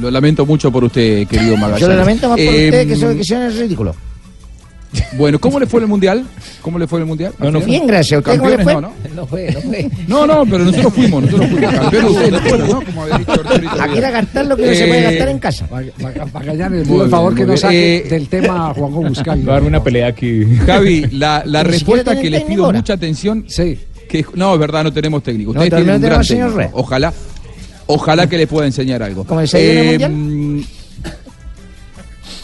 Lo lamento mucho por usted, querido Magallanes. Yo lo lamento más por Eh, ustedes que son que sean el ridículo. Bueno, ¿cómo le fue en el Mundial? ¿Cómo le fue en el Mundial? No, no. Bien, gracias. ¿A usted cómo le Campeones fue? no, ¿no? No fue, no fue. No, no, pero nosotros fuimos, nosotros fuimos. Campeones ustedes no ¿no? Como había dicho Arturito Aquí era gastar lo que no se puede Eh, gastar en casa. Magallanes, Muy por bien, favor, que no saque Eh, del tema a Juanjo Buscayo. Va a haber una pelea aquí. Javi, la, respuesta que les pido ahora. mucha atención. Sí. Que, no, es verdad, no tenemos técnico. No, Ustedes tienen un gran técnico. Ojalá, ojalá que les pueda enseñar algo. ¿Cómo les ha ido en el Mundial?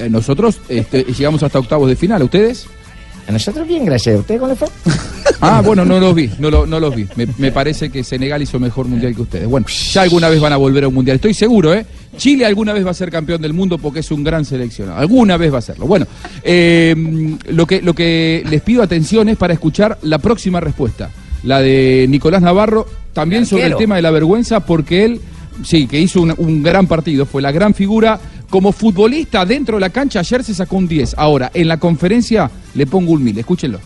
Eh, nosotros este, llegamos hasta octavos de final. ¿Ustedes? A nosotros bien, gracias. ¿A usted cómo le fue? Ah, bueno, no los vi, no, lo- no los vi. Me, me parece que Senegal hizo mejor mundial que ustedes. Bueno, ya alguna vez van a volver a un mundial, estoy seguro, ¿eh? Chile alguna vez va a ser campeón del mundo porque es un gran seleccionado. Alguna vez va a serlo. Bueno, eh, lo, que, lo que les pido atención es para escuchar la próxima respuesta. La de Nicolás Navarro, también sobre el tema de la vergüenza, porque él, sí, que hizo un, un gran partido, fue la gran figura. Como futbolista dentro de la cancha, ayer se sacó un 10. Ahora, en la conferencia le pongo un 1000. Escúchenlo.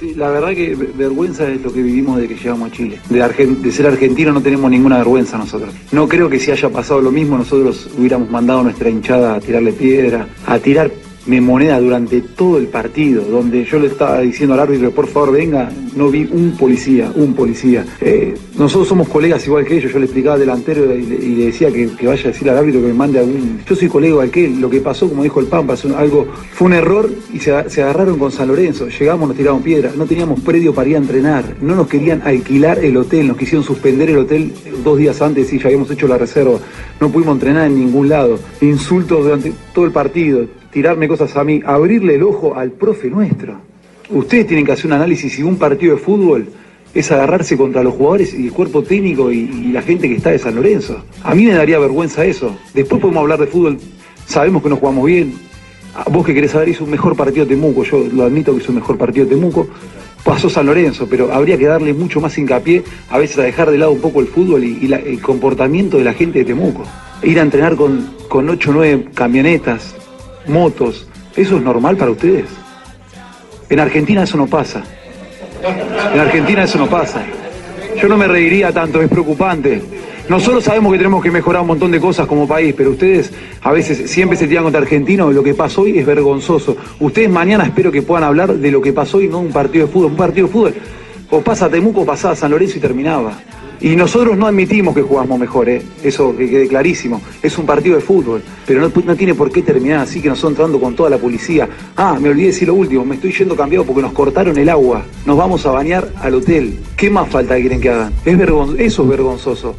Sí, la verdad que ve- vergüenza es lo que vivimos de que llegamos a Chile. De, de ser argentino no tenemos ninguna vergüenza nosotros. No creo que si haya pasado lo mismo nosotros hubiéramos mandado a nuestra hinchada a tirarle piedra, a tirar me moneda durante todo el partido, donde yo le estaba diciendo al árbitro, por favor venga, no vi un policía, un policía. Eh, nosotros somos colegas igual que ellos, yo le explicaba al delantero y le, decía que, vaya a decir al árbitro que me mande algún... Yo soy colega igual que lo que pasó, como dijo el Pampa, algo, fue un error y se, se agarraron con San Lorenzo, llegamos, nos tiraron piedra, no teníamos predio para ir a entrenar, no nos querían alquilar el hotel, nos quisieron suspender el hotel dos días antes y ya habíamos hecho la reserva, no pudimos entrenar en ningún lado, insultos durante todo el partido, tirarme cosas a mí, abrirle el ojo al profe nuestro. Ustedes tienen que hacer un análisis si un partido de fútbol es agarrarse contra los jugadores y el cuerpo técnico y, la gente que está de San Lorenzo. A mí me daría vergüenza eso. Después podemos hablar de fútbol, sabemos que nos jugamos bien. Ah, Vos que querés saber, hizo un mejor partido Temuco, yo lo admito que hizo un mejor partido Temuco. Pasó San Lorenzo, pero habría que darle mucho más hincapié a veces a dejar de lado un poco el fútbol y, el comportamiento de la gente de Temuco. Ir a entrenar con, con 8 o 9 camionetas, motos, ¿eso es normal para ustedes? En Argentina eso no pasa. En Argentina eso no pasa. Yo no me reiría tanto, es preocupante. Nosotros sabemos que tenemos que mejorar un montón de cosas como país, pero ustedes a veces siempre se tiran contra argentinos. Lo que pasó hoy es vergonzoso. Ustedes mañana espero que puedan hablar de lo que pasó hoy, no un partido de fútbol. Un partido de fútbol, o pasa a Temuco, pasaba San Lorenzo y terminaba. Y nosotros no admitimos que jugamos mejor, ¿eh? eso que quede clarísimo. Es un partido de fútbol, pero no, tiene por qué terminar así que nosotros entrando con toda la policía. Ah, me olvidé decir lo último, me estoy yendo cambiado porque nos cortaron el agua. Nos vamos a bañar al hotel. ¿Qué más falta quieren que hagan? Es vergon eso es vergonzoso.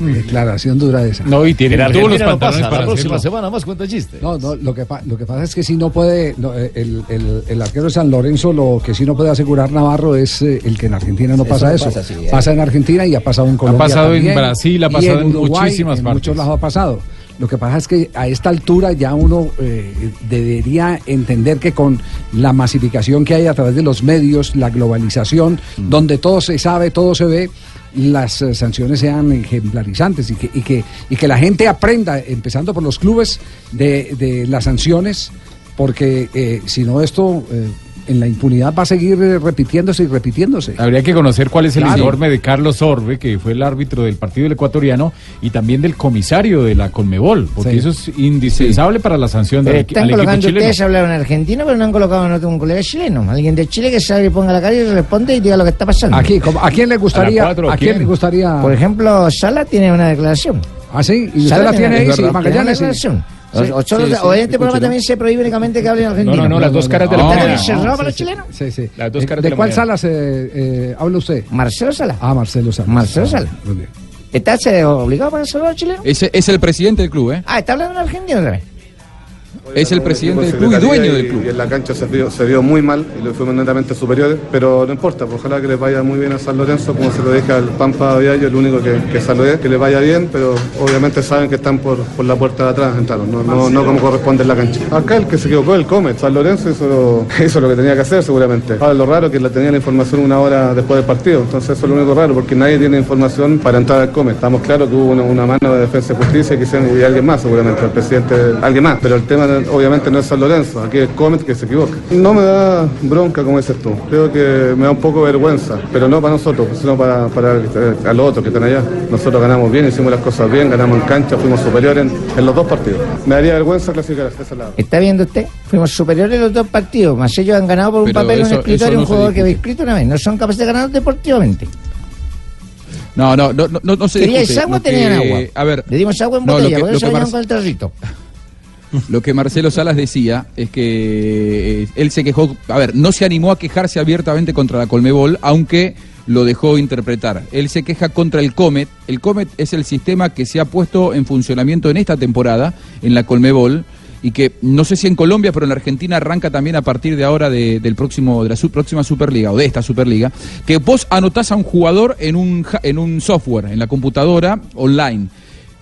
Declaración dura esa. No, y tiene En todos los no pantalones pasa, para la próxima hacerlo. semana más cuenta chiste. No, no, lo que, pa- lo que pasa es que si no puede, no, eh, el, el- el arquero de San Lorenzo, lo que sí no puede asegurar Navarro es eh, el que en Argentina no Eso pasa eso. pasa, sí, eh. pasa en Argentina y ha pasado en Colombia pasado en Brasil, ha pasado en Uruguay, muchísimas en partes. muchos lados ha pasado. Lo que pasa es que a esta altura ya uno eh, debería entender que con la masificación que hay a través de los medios, la globalización, Mm. donde todo se sabe, todo se ve, las eh, sanciones sean ejemplarizantes y que, y, que, y que la gente aprenda, empezando por los clubes, de, de las sanciones, porque eh, si no esto eh, en la impunidad va a seguir eh, repitiéndose y repitiéndose. Habría que conocer cuál es el Claro. informe de Carlos Orbe, que fue el árbitro del partido del ecuatoriano, y también del comisario de la Conmebol, porque Sí. eso es indispensable para la sanción Pero del, están al equipo colocando chileno. ustedes hablaron argentino, pero no han colocado a un colega chileno. Alguien de Chile que sabe y ponga la cara y responde y diga lo que está pasando. Aquí, ¿cómo- ¿a quién le gustaría? ¿A, quién le gustaría? Por ejemplo, Sala tiene una declaración. ¿Ah, sí? ¿Y usted Sala la tiene ahí, sí. Magallanes? Tiene una Sí. O, Sí, o solo- sí, sí, o en este programa también se prohíbe únicamente que hablen argentino. No, no, no, las dos caras de la ¿Está moneda. No, para los chilenos? Sí, sí. Las dos caras ¿De, cuál moneda. Salas eh, eh, habla usted? Marcelo Sala. Ah, Marcelo Salas. Marcelo Sala. Muy bien. ¿Está se- obligado para saludar a los chilenos? Es, es el presidente del club, ¿eh? Ah, está hablando en argentino otra vez. Es el presidente del club y dueño del club. Y en la cancha se vio, se vio muy mal y lo fuimos netamente superiores, pero no importa, pues ojalá que les vaya muy bien a San Lorenzo, como se lo dije al Pampa Viallo, el único que, que saludé, que les vaya bien, pero obviamente saben que están por, por la puerta de atrás, entraron, no, no, no como corresponde en la cancha. Acá el que se equivocó, el Comet, San Lorenzo hizo, hizo lo que tenía que hacer seguramente. Ahora lo raro que la tenía la información una hora después del partido, entonces eso es lo único raro, porque nadie tiene información para entrar al Comet. Estamos claros que hubo una, una mano de defensa y justicia y alguien más seguramente, el presidente, alguien más, pero el tema obviamente no es San Lorenzo, aquí es Comet que se equivoca. No me da bronca como dices tú, creo que me da un poco de vergüenza, pero no para nosotros, sino para, para a los otros que están allá. Nosotros ganamos bien, hicimos las cosas bien, ganamos en cancha, fuimos superiores en, en los dos partidos. Me daría vergüenza clasificar a ese lado. ¿Está viendo usted? Fuimos superiores en los dos partidos, más ellos han ganado por un Pero papel, eso- un escritorio no un jugador que había escrito una vez. No son capaces de ganar deportivamente. No, no, no, no, no, no se ¿Queríais agua Lo o tenían que- agua? A ver, Le dimos agua en No, lo botella, que- por lo eso que venían Marce- con el tarrito. Lo que Marcelo Salas decía es que eh, él se quejó, a ver, no se animó a quejarse abiertamente contra la Colmebol, aunque lo dejó interpretar. Él se queja contra el Comet. El Comet es el sistema que se ha puesto en funcionamiento en esta temporada en la Colmebol y que no sé si en Colombia, pero en Argentina arranca también a partir de ahora de, del próximo de la su- próxima Superliga o de esta Superliga, que vos anotás a un jugador en un en un software, en la computadora online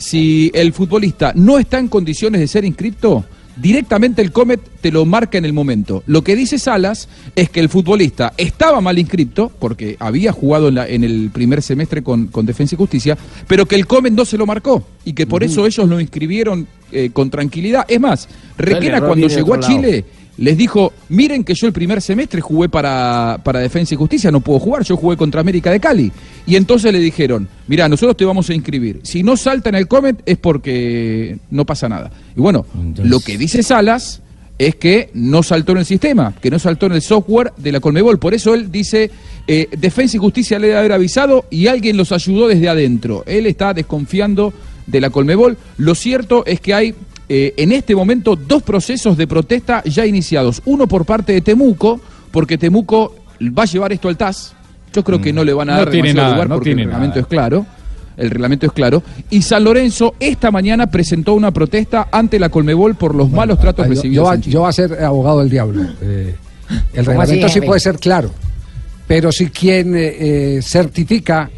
si el futbolista no está en condiciones de ser inscripto, directamente el Comet te lo marca en el momento. Lo que dice Salas es que el futbolista estaba mal inscripto, porque había jugado en, la- en el primer semestre con, con Defensa y Justicia, pero que el Comet no se lo marcó y que por eso ellos lo inscribieron eh, con tranquilidad. Es más, Requena cuando llegó a lado. Les dijo, miren que yo el primer semestre jugué para, para Defensa y Justicia, no puedo jugar, yo jugué contra América de Cali. Y entonces le dijeron, mira, nosotros te vamos a inscribir. Si no salta en el Comet es porque no pasa nada. Y bueno, lo que dice Salas es que no saltó en el sistema, que no saltó en el software de la Colmebol. Por eso él dice, eh, Defensa y Justicia le debe haber avisado y alguien los ayudó desde adentro. Él está desconfiando de la Colmebol. Lo cierto es que hay eh, en este momento dos procesos de protesta ya iniciados. Uno por parte de Temuco, porque Temuco va a llevar esto al TAS. Yo creo que no le van a No dar tiene demasiado nada, lugar no porque tiene el reglamento nada. es claro. El reglamento es claro. Y San Lorenzo esta mañana presentó una protesta ante la Colmebol por los malos tratos yo, recibidos. yo Chile. yo voy a ser abogado del diablo. Eh, el ¿Cómo así, reglamento sí puede ser claro, pero si quien eh, eh, certifica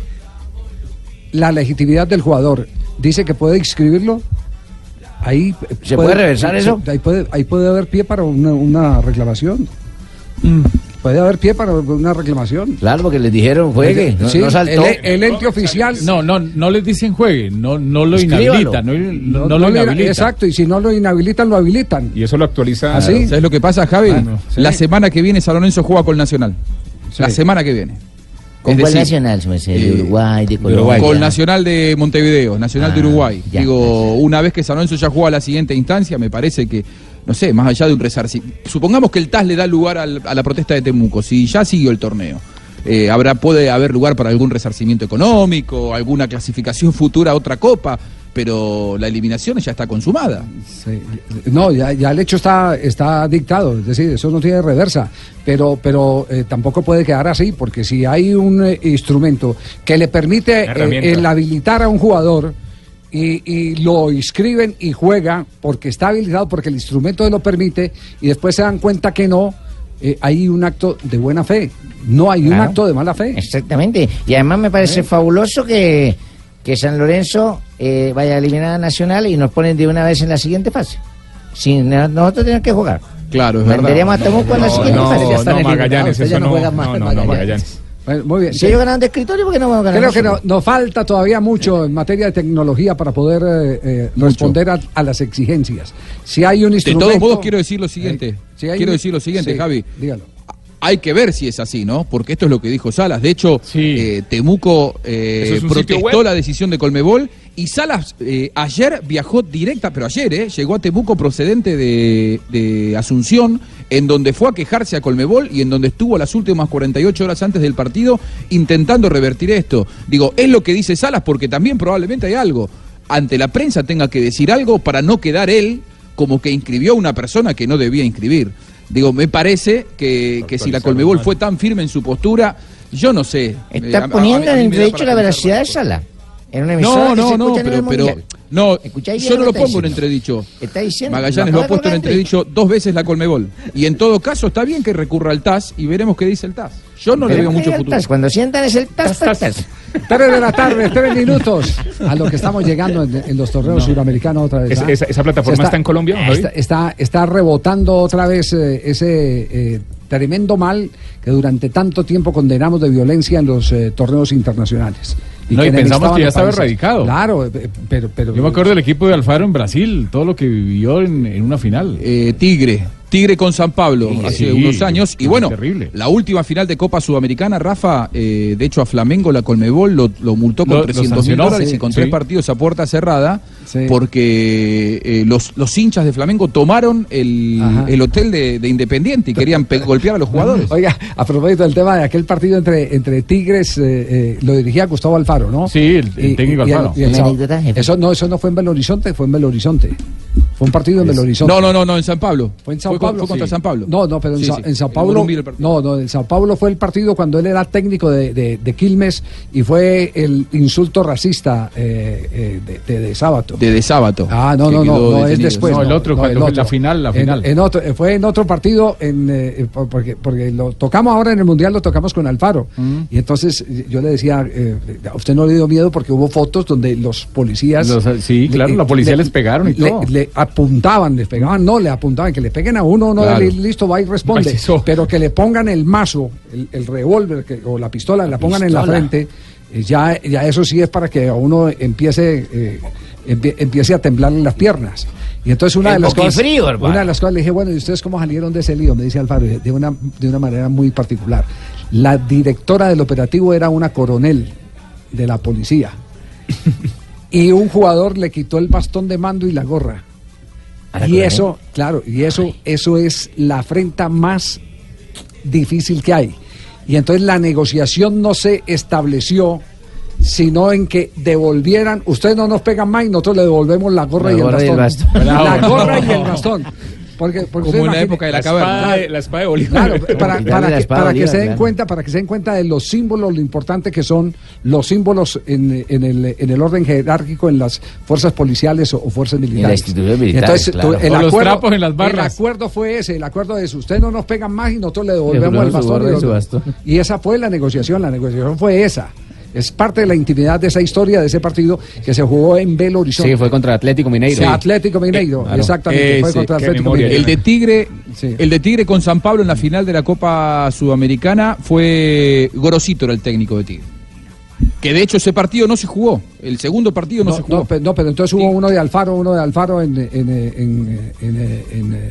la legitimidad del jugador dice que puede inscribirlo, ahí ¿Se puede reversar eso? Ahí puede, ahí puede haber pie para una, una reclamación. Mm. Puede haber pie para una reclamación. Claro, porque les dijeron juegue, no, Sí, no saltó. El, el ente oficial. No, no, no les dicen juegue, no, no lo Escríbalo. inhabilitan, no, no, No, no no lo le- inhabilitan. Exacto, y si no lo inhabilitan, lo habilitan. Y eso lo actualiza. ¿Así? ¿Sabes lo que pasa, Javi? Ah, no. La semana que viene San Lorenzo juega con Nacional. La semana que viene. ¿Con Es cuál decir, nacional, su merced? ¿De eh, Uruguay, de Colombia? Con Nacional de Montevideo, Nacional de Ah, Uruguay. ya. Digo, una vez que San Lorenzo ya juega a la siguiente instancia, me parece que, no sé, más allá de un resarcimiento. Supongamos que el TAS le da lugar al- a la protesta de Temuco, si ya siguió el torneo. eh, habrá, puede haber lugar para algún resarcimiento económico, alguna clasificación futura a otra copa. Pero la eliminación ya está consumada. No, ya, ya el hecho está, está dictado, es decir, eso no tiene reversa, pero, pero eh, tampoco puede quedar así, porque si hay un eh, instrumento que le permite eh, el habilitar a un jugador y, y lo inscriben y juega porque está habilitado, porque el instrumento lo permite, y después se dan cuenta que no, eh, hay un acto de buena fe, no hay un acto de mala fe. Exactamente. Y además me parece fabuloso que, que San Lorenzo eh, vaya a eliminar a Nacional y nos ponen de una vez en la siguiente fase. Sin na- nosotros tener que jugar. Claro, es Mandaríamos a Temuco en la siguiente no, fase. Ya no, están eliminados, Magallanes, eso ya no, juegan más no, en no, no, Magallanes. Bueno, muy bien. Si ellos ganan de escritorio, ¿por qué no vamos a ganar Creo que no- nos falta todavía mucho en materia de tecnología para poder eh, eh, responder a, a las exigencias. Si hay un De instrumento... todos modos, quiero decir lo siguiente. Eh, si hay quiero un- decir lo siguiente, sí, Javi. Dígalo. Hay que ver si es así, ¿no? Porque esto es lo que dijo Salas. De hecho, eh, Temuco eh, ¿Eso es un sitio protestó la decisión de Colmebol y Salas eh, ayer viajó directa, pero ayer, ¿eh? Llegó a Temuco procedente de, de Asunción, en donde fue a quejarse a Colmebol y en donde estuvo las últimas 48 horas antes del partido intentando revertir esto. Digo, es lo que dice Salas porque también probablemente hay algo. Ante la prensa tenga que decir algo para no quedar él como que inscribió a una persona que no debía inscribir. Digo, me parece que, que si la Colmebol fue tan firme en su postura, yo no sé. Eh, a- Está a- poniendo a mí en me da entredicho la veracidad de Sala. En una emisora No, que no, se no, escucha en el pero, pero Mundial. no, yo no lo pongo en está entredicho. Está diciendo. Magallanes lo ha puesto en entredicho dos veces la Colmebol. Y en todo caso está bien que recurra al TAS y veremos qué dice el TAS. Yo no le veo mucho futuro. tas, Cuando sientan es el tas, tas, tas. Tres de la tarde, tres minutos. A lo que estamos llegando en, en los torneos suramericanos otra vez. ¿Es- ¿ah? esa- esa plataforma está en Colombia? Está, está, está rebotando otra vez eh, ese eh, tremendo mal que durante tanto tiempo condenamos de violencia en los eh, torneos internacionales. No, y pensamos que ya estaba erradicado. Claro, eh, pero, pero Yo me acuerdo del equipo de Alfaro en Brasil, todo lo que vivió en, en una final. Eh, Tigre, Tigre con San Pablo Sí, hace sí, unos años. Y bueno, terrible. la última final de Copa Sudamericana, Rafa, eh, de hecho a Flamengo la Colmebol lo, lo multó con Lo- lo 300 mil dólares sí, y con sí. tres partidos a puerta cerrada, porque eh, los, los hinchas de Flamengo tomaron el, el hotel de, de Independiente y querían pe- golpear a los jugadores. Oiga, a propósito del tema de aquel partido entre, entre Tigres, eh, eh, lo dirigía Gustavo Alfaro, ¿no? Sí, el- el técnico Alfaro. y el eso no, eso no fue en Belo Horizonte, fue en Belo Horizonte. Fue un partido en Belo Horizonte. No, no, no, no, en San Pablo. Fue en Sao Fue contra Sí. San Pablo. No, no, pero en, Sí, Sa- sí. en Sao El Paulo. Morumbi el partido. No, no, en Sao Paulo fue el partido cuando él era técnico de, de- de Quilmes y fue el insulto racista eh, eh, de, de, de Sábato. De, de sábado. Ah, no, no, no, no es después. No, el otro, cuando la final, la final. En, otro, fue en otro partido, en, eh, por- porque, porque lo tocamos ahora en el Mundial, lo tocamos con Alfaro. Mm. Y entonces yo le decía, eh, a usted no le dio miedo porque hubo fotos donde los policías... Los- sí, claro, la policía les pegaron y le- todo. Le apuntaban, les pegaban, no, le apuntaban, que le peguen a uno, no, Claro. le- listo, va y responde. Pero que le pongan el mazo, el, el revólver o la pistola, la pongan en la frente, eh, ya, ya eso sí es para que a uno empiece, eh, empie- empiece a temblarle las piernas. Y entonces una El de las cosas, una de las cosas le dije, bueno, ¿y ustedes cómo salieron de ese lío? Me dice Alfaro, de una, de una manera muy particular. La directora del operativo era una coronel de la policía. y un jugador le quitó el bastón de mando y la gorra. ¿A la Y eso, claro, y eso, eso es la afrenta más difícil que hay. Y entonces la negociación no se estableció sino en que devolvieran, ustedes no nos pegan más y nosotros le devolvemos la gorra, La y, gorra y el bastón. La gorra y el bastón. Porque, porque Como ustedes en la época de la La caverna. espada de- la espada de Bolívar. Claro, para, para que, espada para que se den claro. cuenta, para que se den cuenta de los símbolos, lo importante que son los símbolos en, en el, en el orden jerárquico en las fuerzas policiales o, o fuerzas militares. instituciones militares, Entonces, claro. tú- el, O los acuerdo, trapos en las barras. el acuerdo fue ese, el acuerdo es usted no nos pegan más y nosotros le devolvemos el bastón. y bastón. y esa fue la negociación, la negociación fue esa. Es parte de la intimidad de esa historia, de ese partido que se jugó en Belo Horizonte. Sí, fue contra Atlético Mineiro. Sí, Atlético Mineiro, claro. exactamente, fue contra Atlético. Mineiro. El de Tigre, Sí. el de Tigre con San Pablo en la final de la Copa Sudamericana fue Gorosito era el técnico de Tigre. Que de hecho ese partido no se jugó. El segundo partido no, No, se jugó. no, pero entonces hubo uno de Alfaro, uno de Alfaro en en en en,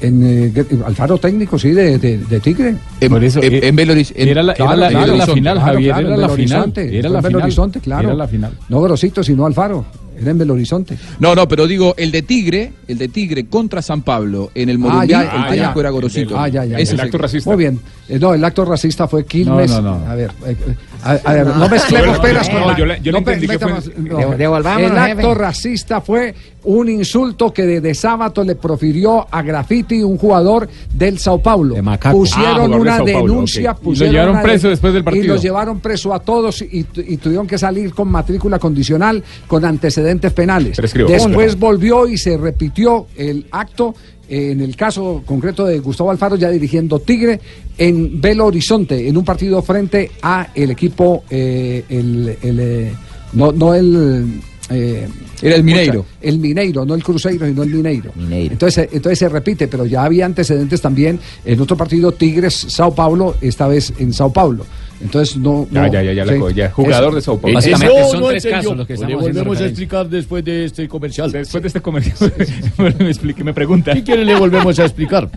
en, en, eh, Alfaro técnico, sí, de, de, de Tigre. En, Por eso, en- eh, en Belo Horiz- en- era la- era claro, la- en era la final, Javier, claro, era la final, era la final, Horizonte, claro. era la final. No Grosito, sino Alfaro. Era en Belo Horizonte. No, no, pero digo, el de Tigre, el de Tigre contra San Pablo en el Morumbí, ya, el ah, técnico ya. era Gorosito. Ah, ya, ya, es el- Muy bien. Eh, no, el acto racista fue Quilmes. No, no, no. A ver, eh, eh, a, a ver, no mezclemos peras con la- yo le- yo le no entendí que fue- El acto jefe. racista fue un insulto que de, de sábado le profirió a Graffiti un jugador del Sao Paulo. Ah, Pusieron de una Paulo, denuncia. ok. Y lo pusieron llevaron preso de- después del Y partido. los llevaron preso a todos y, y tuvieron que salir con matrícula condicional con antecedentes penales. Prescribo. Después volvió y se repitió el acto. En el caso concreto de Gustavo Alfaro, ya dirigiendo Tigre en Belo Horizonte, en un partido frente a el equipo, eh, el, el, eh, no, no el. eh, Era el Mineiro. el Mineiro, no el Cruzeiro, sino el Mineiro. Entonces, eh, entonces se repite, pero ya había antecedentes también en otro partido Tigres Sao Paulo, esta vez en Sao Paulo. Entonces no. Ya, no- ya, ya, ya la sí. co- ya. Jugador Es- de Sao Paulo. Básicamente Eso son no tres entendió. casos los que Le estamos volvemos haciendo a explicar después de este comercial. Después de este comercial, me explique, me pregunta. Si quiere le volvemos a explicar.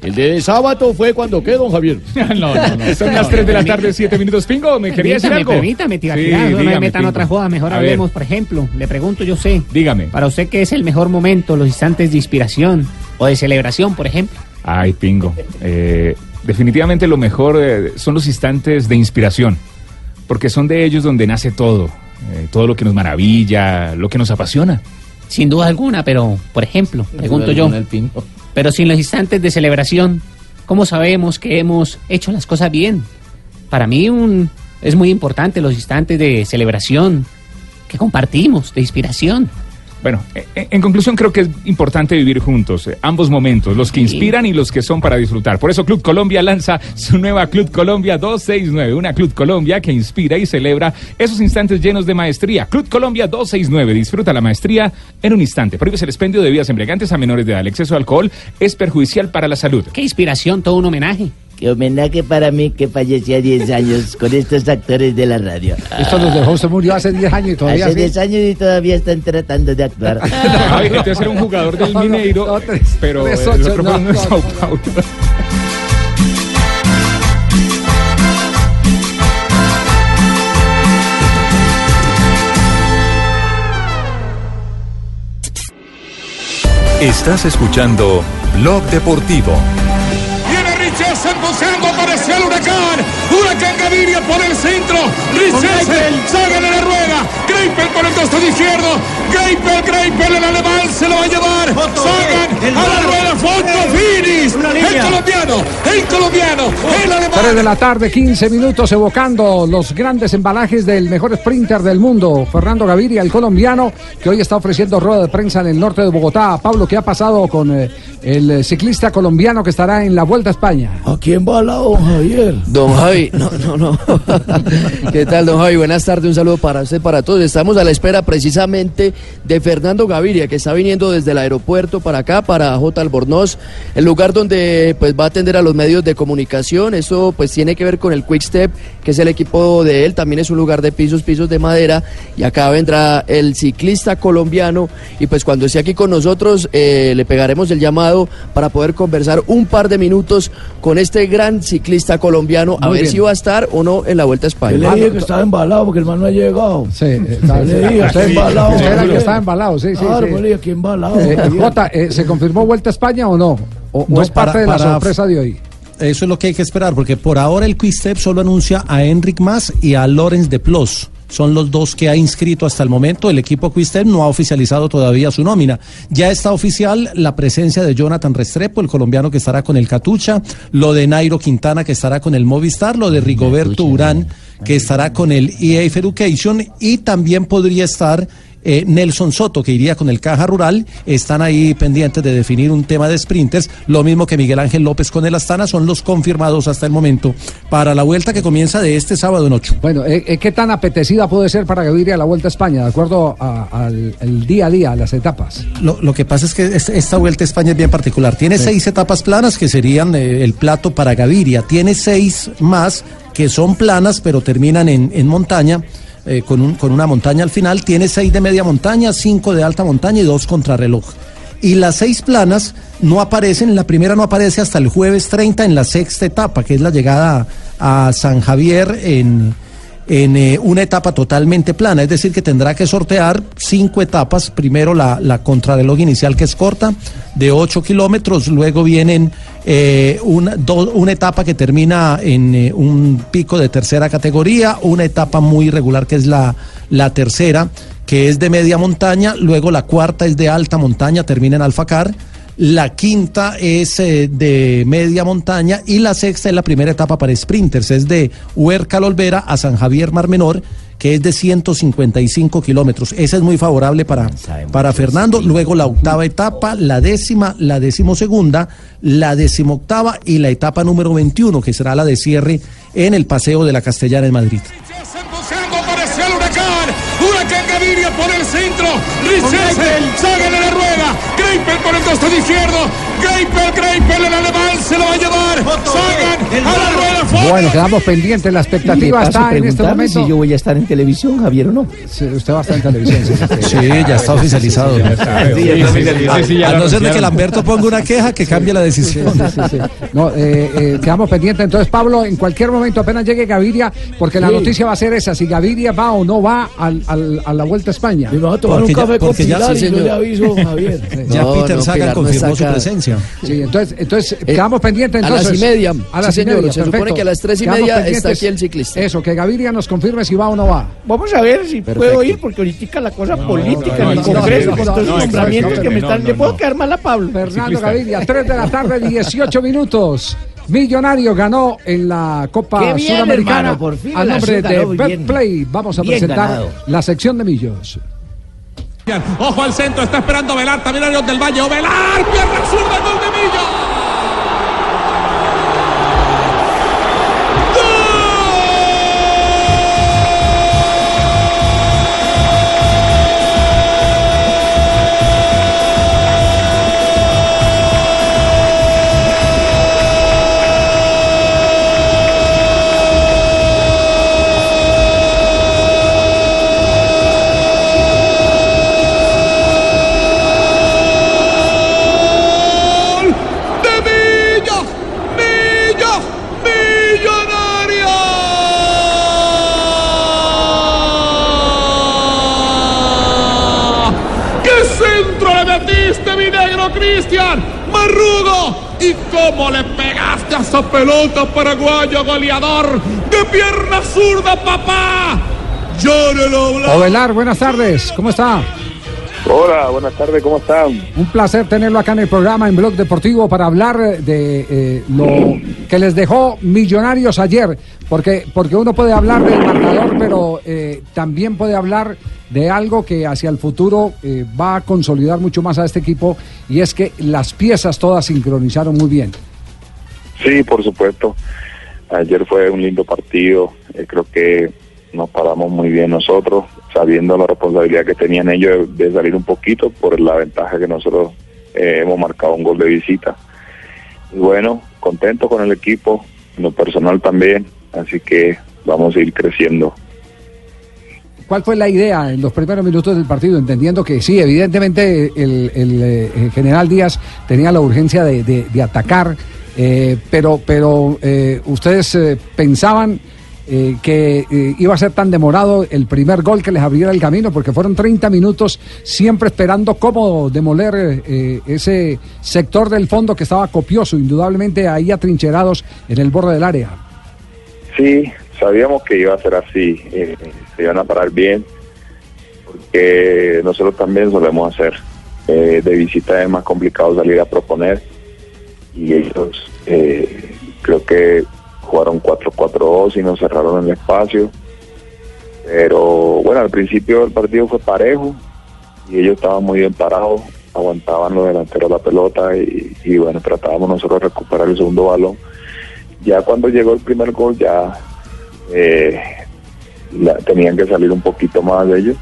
El de sábado fue cuando qué, don Javier. No, no, no. Son las 3 de la tarde, 7 minutos. Pingo, ¿me quería decir algo? permítame, tía, Sí, Tirado, no me dígame, metan Pingo. otra joda, mejor A ver. hablemos, por ejemplo, le pregunto yo sé. Dígame. Para usted, ¿qué es el mejor momento, los instantes de inspiración o de celebración, por ejemplo? Ay, Pingo. Eh, definitivamente lo mejor eh, son los instantes de inspiración, porque son de ellos donde nace todo, eh, todo lo que nos maravilla, lo que nos apasiona. Sin duda alguna, pero, por ejemplo, pregunto yo, pero sin los instantes de celebración, ¿cómo sabemos que hemos hecho las cosas bien? Para mí un, es muy importante los instantes de celebración que compartimos, de inspiración. Bueno, eh, eh, en conclusión creo que es importante vivir juntos, eh, ambos momentos, los que inspiran y los que son para disfrutar. Por eso Club Colombia lanza su nueva Club Colombia 269, una Club Colombia que inspira y celebra esos instantes llenos de maestría. Club Colombia 269, disfruta la maestría en un instante. Prohíbes el expendio de bebidas embriagantes a menores de edad. El exceso de alcohol es perjudicial para la salud. Qué inspiración, todo un homenaje. Qué homenaje para mí que fallecí a 10 años con estos actores de la radio. Esto nos dejó, usted murió hace 10 años y todavía Hace sí. 10 años y todavía están tratando de actuar. Ay, entonces era un jugador del No, no, Mineiro, no, tres- pero tres, el otro no, fue uno de no, Sao no. Paulo. Estás escuchando Blog Deportivo. Richardson buscando, apareció el huracán. Gaviria por el centro. Richardson, Sagan en la rueda. Greipel por el costado izquierdo. Greipel, Greipel, el alemán se lo va a llevar. Sagan a la rueda. Foto Finis. El colombiano, el colombiano, el alemán. 3 de la tarde, 15 minutos, evocando los grandes embalajes del mejor sprinter del mundo, Fernando Gaviria, el colombiano, que hoy está ofreciendo rueda de prensa en el norte de Bogotá. Pablo, ¿qué ha pasado con eh, el eh, ciclista colombiano que estará en la Vuelta a España? ¿A quién va la don Javier? Don Javi, no, no, no. ¿Qué tal, don Javi? Buenas tardes, un saludo para usted, para todos. Estamos a la espera precisamente de Fernando Gaviria, que está viniendo desde el aeropuerto para acá, para J. Albornoz, el lugar donde pues va a atender a los medios de comunicación. Eso pues tiene que ver con el Quick Step, que es el equipo de él. También es un lugar de pisos, pisos de madera. Y acá vendrá el ciclista colombiano. Y pues cuando esté aquí con nosotros, eh, le pegaremos el llamado para poder conversar un par de minutos con este gran ciclista colombiano, a ver bien. si va a estar o no en la Vuelta a España. Yo le dije que estaba embalado porque el man no ha llegado. Sí, está, le dije, está embalado. Usted era el que estaba embalado, sí, sí. Claro, sí. pues le dije que embalado. Eh. Jota, eh, ¿se confirmó Vuelta a España o no? ¿O, o No, es parte para- de la para- sorpresa de hoy? Eso es lo que hay que esperar, porque por ahora el Quickstep solo anuncia a Enric Mas y a Lorenz de Plos. Son los dos que ha inscrito hasta el momento. El equipo Quickstep no ha oficializado todavía su nómina. Ya está oficial la presencia de Jonathan Restrepo, el colombiano que estará con el Catucha, lo de Nairo Quintana que estará con el Movistar, lo de Rigoberto Urán que estará con el EA Education y también podría estar eh, Nelson Soto, que iría con el Caja Rural, están ahí pendientes de definir un tema de sprinters, lo mismo que Miguel Ángel López con el Astana, son los confirmados hasta el momento para la vuelta que comienza de este sábado en 8. Bueno, eh, eh, ¿qué tan apetecida puede ser para Gaviria la Vuelta a España, de acuerdo a- al día a día, a las etapas? Lo, lo que pasa es que es- esta vuelta a España es bien particular. Tiene Sí. seis etapas planas que serían eh, el plato para Gaviria. Tiene seis más que son planas pero terminan en, en montaña. Eh, con, un- con una montaña al final, tiene seis de media montaña, cinco de alta montaña y dos contrarreloj. Y las seis planas no aparecen, la primera no aparece hasta el jueves 30 en la sexta etapa, que es la llegada a San Javier en, en eh, una etapa totalmente plana, es decir, que tendrá que sortear cinco etapas. Primero la, la contrarreloj inicial que es corta, de 8 kilómetros, luego vienen eh, una, una etapa que termina en eh, un pico de tercera categoría, una etapa muy irregular que es la, la tercera, que es de media montaña, luego la cuarta es de alta montaña, termina en Alfacar. La quinta es eh, de media montaña y la sexta es la primera etapa para sprinters, es de Huerca Olvera a San Javier Mar Menor, que es de 155 kilómetros. Esa es muy favorable para, para Fernando. Luego la octava etapa, la décima, la decimosegunda, la decimoctava y la etapa número 21, que será la de cierre en el Paseo de la Castellana en Madrid. Greipel por el costado izquierdo. Greipel, Greipel, el alemán se lo va a llevar. Sagan a la rueda. fondo. Bueno, quedamos pendientes. La expectativa está en este momento. si yo voy a estar en televisión, Javier, o no. usted va a estar en televisión. Sí, ya está oficializado. Sí, ya está oficializado. Sí, sí, ya a no ser de que Lamberto ponga una queja, que cambie la decisión. No, eh, eh, quedamos pendientes. Entonces, Pablo, en cualquier momento, apenas llegue Gaviria, porque la Sí. noticia va a ser esa: si Gaviria va o no va al- al- a la Vuelta a España. Me va a tomar un café con Pilar y yo le aviso, Javier. Ya No, Peter no, Sagan Pilar no confirmó su presencia. Sí, entonces, entonces quedamos pendientes. a las y media. A las Sí, y señor. media, Se supone que a las tres y Quedamos media está aquí el ciclista. Eso, que Gaviria nos confirme si va o no va. Vamos a ver si Perfecto. puedo ir, porque ahorita la cosa política no, en el no, Congreso, no, con todos los nombramientos no, que me están... no, ¿Le puedo quedar mal a Pablo? Fernando Gaviria, 3 de la tarde, 18 minutos. Millonario ganó en la Copa bien, Sudamericana hermano, por fin a el nombre de. Betplay. Vamos a Bien presentar ganado. la sección de Millos. Ojo al centro, está esperando Velar, también Arión del Valle. ¡O Velar! ¡Pierna zurda, gol de Millo! Esa pelota, paraguayo goleador? ¡De pierna zurda, papá! ¡Llórelo, Blanco! Ovelar, buenas tardes. ¿Cómo está? Hola, buenas tardes, ¿cómo están? Un placer tenerlo acá en el programa en Blog Deportivo para hablar de eh, lo que les dejó Millonarios ayer, porque porque uno puede hablar del marcador, pero eh, también puede hablar de algo que hacia el futuro eh, va a consolidar mucho más a este equipo y es que las piezas todas sincronizaron muy bien. Sí, por supuesto. Ayer fue un lindo partido. eh, creo que nos paramos muy bien nosotros, sabiendo la responsabilidad que tenían ellos de, salir un poquito por la ventaja que nosotros eh, hemos marcado un gol de visita. Y bueno, contento con el equipo, lo personal también, así que vamos a ir creciendo. ¿Cuál fue la idea en los primeros minutos del partido? Entendiendo que sí, evidentemente el, el, eh, general Díaz tenía la urgencia de atacar, eh, pero, pero eh, ustedes eh, pensaban eh, que iba a ser tan demorado el primer gol que les abriera el camino, porque fueron 30 minutos siempre esperando cómo demoler ese sector del fondo que estaba copioso, indudablemente ahí atrincherados en el borde del área. Sí, sabíamos que iba a ser así, se iban a parar bien, porque nosotros también solemos hacer. De visita es más complicado salir a proponer y ellos eh, creo que jugaron 4-4-2 y nos cerraron el espacio. Pero bueno, al principio el partido fue parejo y ellos estaban muy bien parados, aguantaban los delanteros la pelota y, bueno, tratábamos nosotros de recuperar el segundo balón. Ya cuando llegó el primer gol ya eh, la- tenían que salir un poquito más de ellos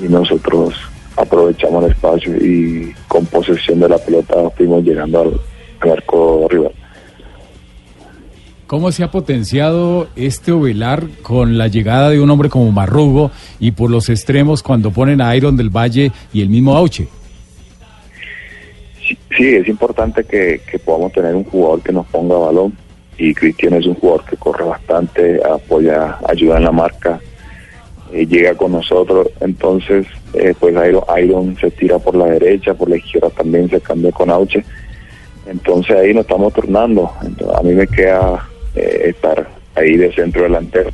y nosotros aprovechamos el espacio y con posesión de la pelota fuimos llegando al, arco rival. ¿Cómo se ha potenciado este Ovelar con la llegada de un hombre como Marrugo y por los extremos cuando ponen a Iron del Valle y el mismo Auche? Sí, es importante que, que podamos tener un jugador que nos ponga balón. y Cristian es un jugador que corre bastante, apoya, ayuda en la marca, eh, llega con nosotros, entonces eh, pues Iron, Iron se tira por la derecha, por la izquierda también se cambia con Auche, entonces ahí nos estamos tornando, Entonces, a mí me queda eh, estar ahí de centro delantero.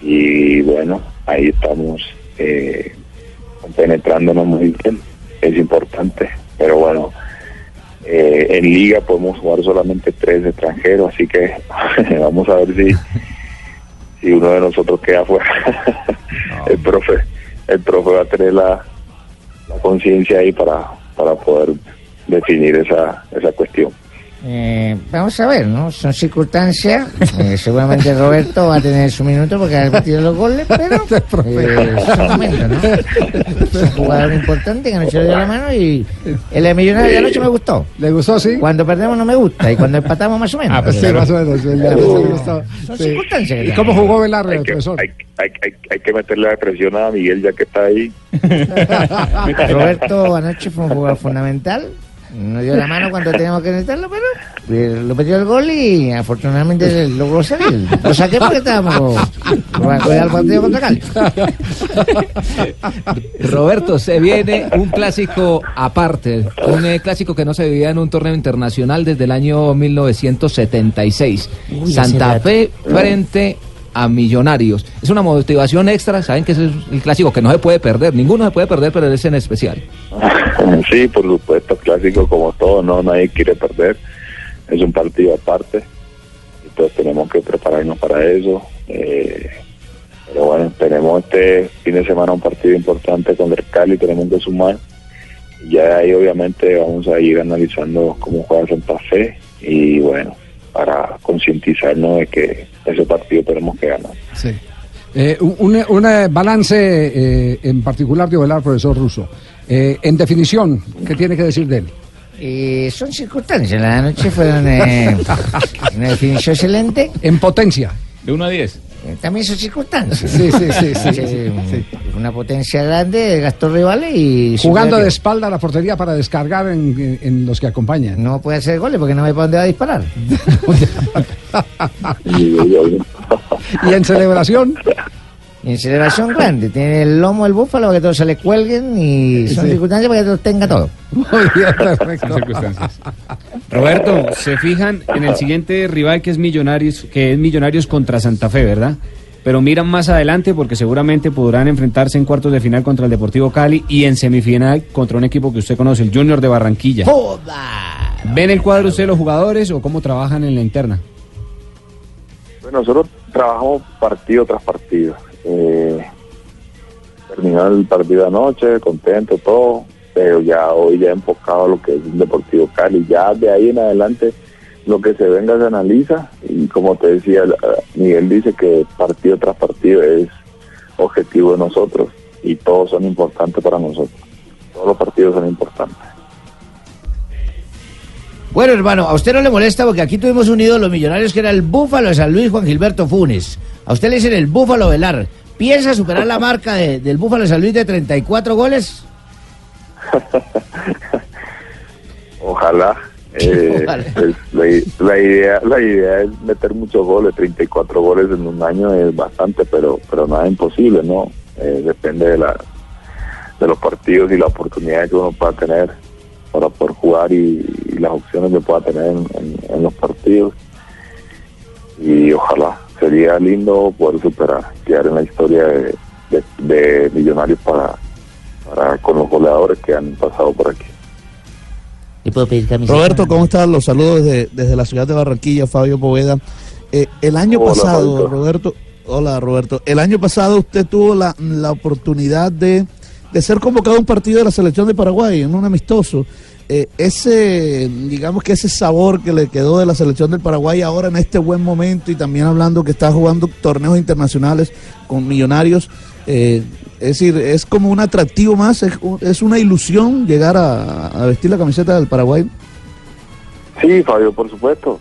Y bueno, ahí estamos eh, penetrándonos muy bien, es importante, pero bueno, eh, en liga podemos jugar solamente tres extranjeros, así que vamos a ver si, si uno de nosotros queda fuera. el profe, el profe va a tener la, la conciencia ahí para, para poder definir esa, esa cuestión. Eh, vamos a ver, ¿no? Son circunstancias. Eh, seguramente Roberto va a tener su minuto porque ha metido los goles, pero eh, es un momento, ¿no? Es un jugador importante que anoche le dio la mano y el de Millonario de anoche me gustó. ¿Le gustó, sí? Cuando perdemos no me gusta y cuando empatamos más o menos. Ah, pues sí, más o menos. el. Son Sí. circunstancias que ¿Y cómo jugó Velarde, Hay que, profesor? hay, hay, hay, hay que meterle la presión a Miguel ya que está ahí. Roberto anoche fue un jugador fundamental. Nos dio la mano cuando teníamos que necesitarlo, pero eh, lo metió el gol y afortunadamente logró salir. Lo saqué porque estábamos cuidar el partido contra Cali. Roberto, se viene un clásico aparte, un eh, clásico que no se vivía en un torneo internacional desde el año 1976. Uy, Santa. Fe frente a Millonarios. Es una motivación extra, saben que ese es el clásico que no se puede perder, ninguno se puede perder, pero ese en especial. sí, por supuesto, clásico como todo, no nadie quiere perder. Es un partido aparte. Entonces tenemos que prepararnos para eso. Eh, pero bueno, tenemos este fin de semana un partido importante con el Cali, tenemos que sumar. Ya ahí obviamente vamos a ir analizando cómo juega Santa Fe y bueno, para concientizarnos de que ese partido tenemos que ganar. Sí. Eh, un, un- un, balance eh, en particular de Ovelar, profesor Russo. Eh, en definición, ¿qué tiene que decir de él? Eh, son circunstancias. La noche fueron eh, una definición excelente. En potencia. De 1 a 10. También son circunstancias. Sí, sí, sí, sí, sí, sí. Una potencia grande, gastó rivales y... Jugando de espalda a la portería para descargar en, en- en los que acompañan. No puede hacer goles porque no ve para dónde va a disparar. y en celebración. Y en celebración grande. Tiene el lomo del búfalo para que todos se le cuelguen y son Sí. circunstancias para que todos tenga todo. Muy bien, perfecto. Roberto, se fijan en el siguiente rival que es Millonarios, que es Millonarios contra Santa Fe, ¿verdad? Pero miran más adelante porque seguramente podrán enfrentarse en cuartos de final contra el Deportivo Cali y en semifinal contra un equipo que usted conoce, el Junior de Barranquilla. ¿Ven el cuadro usted los jugadores o cómo trabajan en la interna? Bueno, nosotros trabajamos partido tras partido. Eh, terminó el partido anoche, contento, todo, pero ya hoy ya enfocado a lo que es un Deportivo Cali. Ya de ahí en adelante lo que se venga se analiza y como te decía, Miguel dice que partido tras partido es objetivo de nosotros y todos son importantes para nosotros. Todos los partidos son importantes. Bueno, hermano, a usted no le molesta porque aquí tuvimos un ídolo millonarios que era el Búfalo de San Luis, Juan Gilberto Funes. A usted le dicen el Búfalo Velar. ¿Piensa superar la marca de- del Búfalo de San Luis de 34 goles? Ojalá. eh, Ojalá. pues, la, la idea la idea es meter muchos goles 34 goles en un año es bastante pero pero nada imposible no Eh, depende de la de los partidos y la oportunidad que uno pueda tener para poder jugar y, y las opciones que pueda tener en, en- en los partidos y ojalá sería lindo poder superar quedar en la historia de, de- de millonarios para para con los goleadores que han pasado por aquí ¿Le puedo pedir camiseta? Roberto, ¿cómo estás? Los saludos desde, desde la ciudad de Barranquilla, Fabio Poveda. Eh, el año Hola, pasado, Fabito. Roberto, hola Roberto, el año pasado usted tuvo la, la oportunidad de, de ser convocado a un partido de la selección de Paraguay, en un amistoso. Eh, ese, digamos que ese sabor que le quedó de la selección del Paraguay ahora en este buen momento y también hablando que está jugando torneos internacionales con millonarios, eh, es decir, es como un atractivo más, es, es una ilusión llegar a, a vestir la camiseta del Paraguay. Sí, Fabio, por supuesto.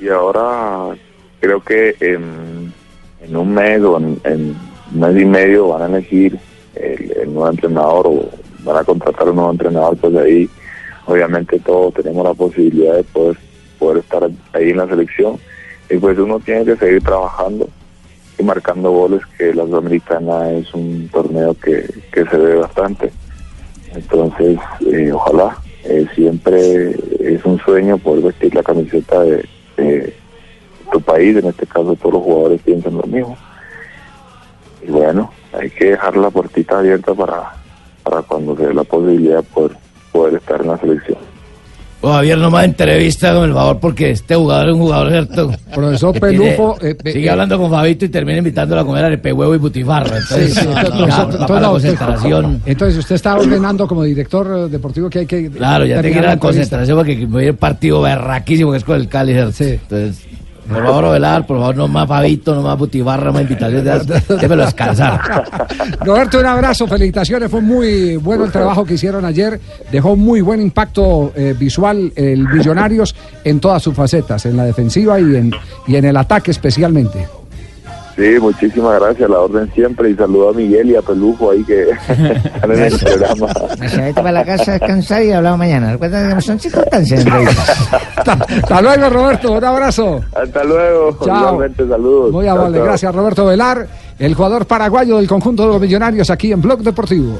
Y ahora creo que en, en un mes o en, en un mes y medio van a elegir el, nuevo entrenador o van a contratar un nuevo entrenador, pues ahí obviamente todos tenemos la posibilidad de poder, poder estar ahí en la selección. Y pues uno tiene que seguir trabajando y marcando goles, que la Sudamericana es un torneo que, que se ve bastante. Entonces, eh, ojalá, eh, siempre es un sueño poder vestir la camiseta de tu país, en este caso todos los jugadores piensan lo mismo. Y bueno, hay que dejar la puertita abierta para, para cuando se dé la posibilidad de poder, poder estar en la selección. Oh, Javier, no más entrevista con el favor porque este jugador es un jugador, ¿cierto? Profesor Que Pelufo, eh, eh, sigue eh, hablando con Fabito y termina invitándolo a comer arepe huevo y butifarra. Entonces, Sí, sí, no, la no, usted- concentración. Entonces usted está ordenando como director eh, deportivo que hay que... Claro, ya te terminar quiero la entrevista. concentración porque voy a un partido berraquísimo que es con el Cali. ¿cierto? Entonces, por favor, Ovelar, por favor, no más Fabito, no más butifarra, no más invitaciones. Déjelo descansar. Roberto, un abrazo, felicitaciones. Fue muy bueno el trabajo que hicieron ayer. Dejó muy buen impacto eh, visual el Millonarios en todas sus facetas, en la defensiva y en, y en el ataque especialmente. Sí, muchísimas gracias, la orden siempre y saludo a Miguel y a Pelufo ahí que están en el programa. Se vete para la casa a descansar y hablamos mañana. Recuerda que son circunstancias. Hasta luego, Roberto. Un abrazo. Hasta luego, Chao. saludos. Muy Chao, amable. chao. Gracias, Roberto Velar, el jugador paraguayo del conjunto de los Millonarios aquí en Blog Deportivo.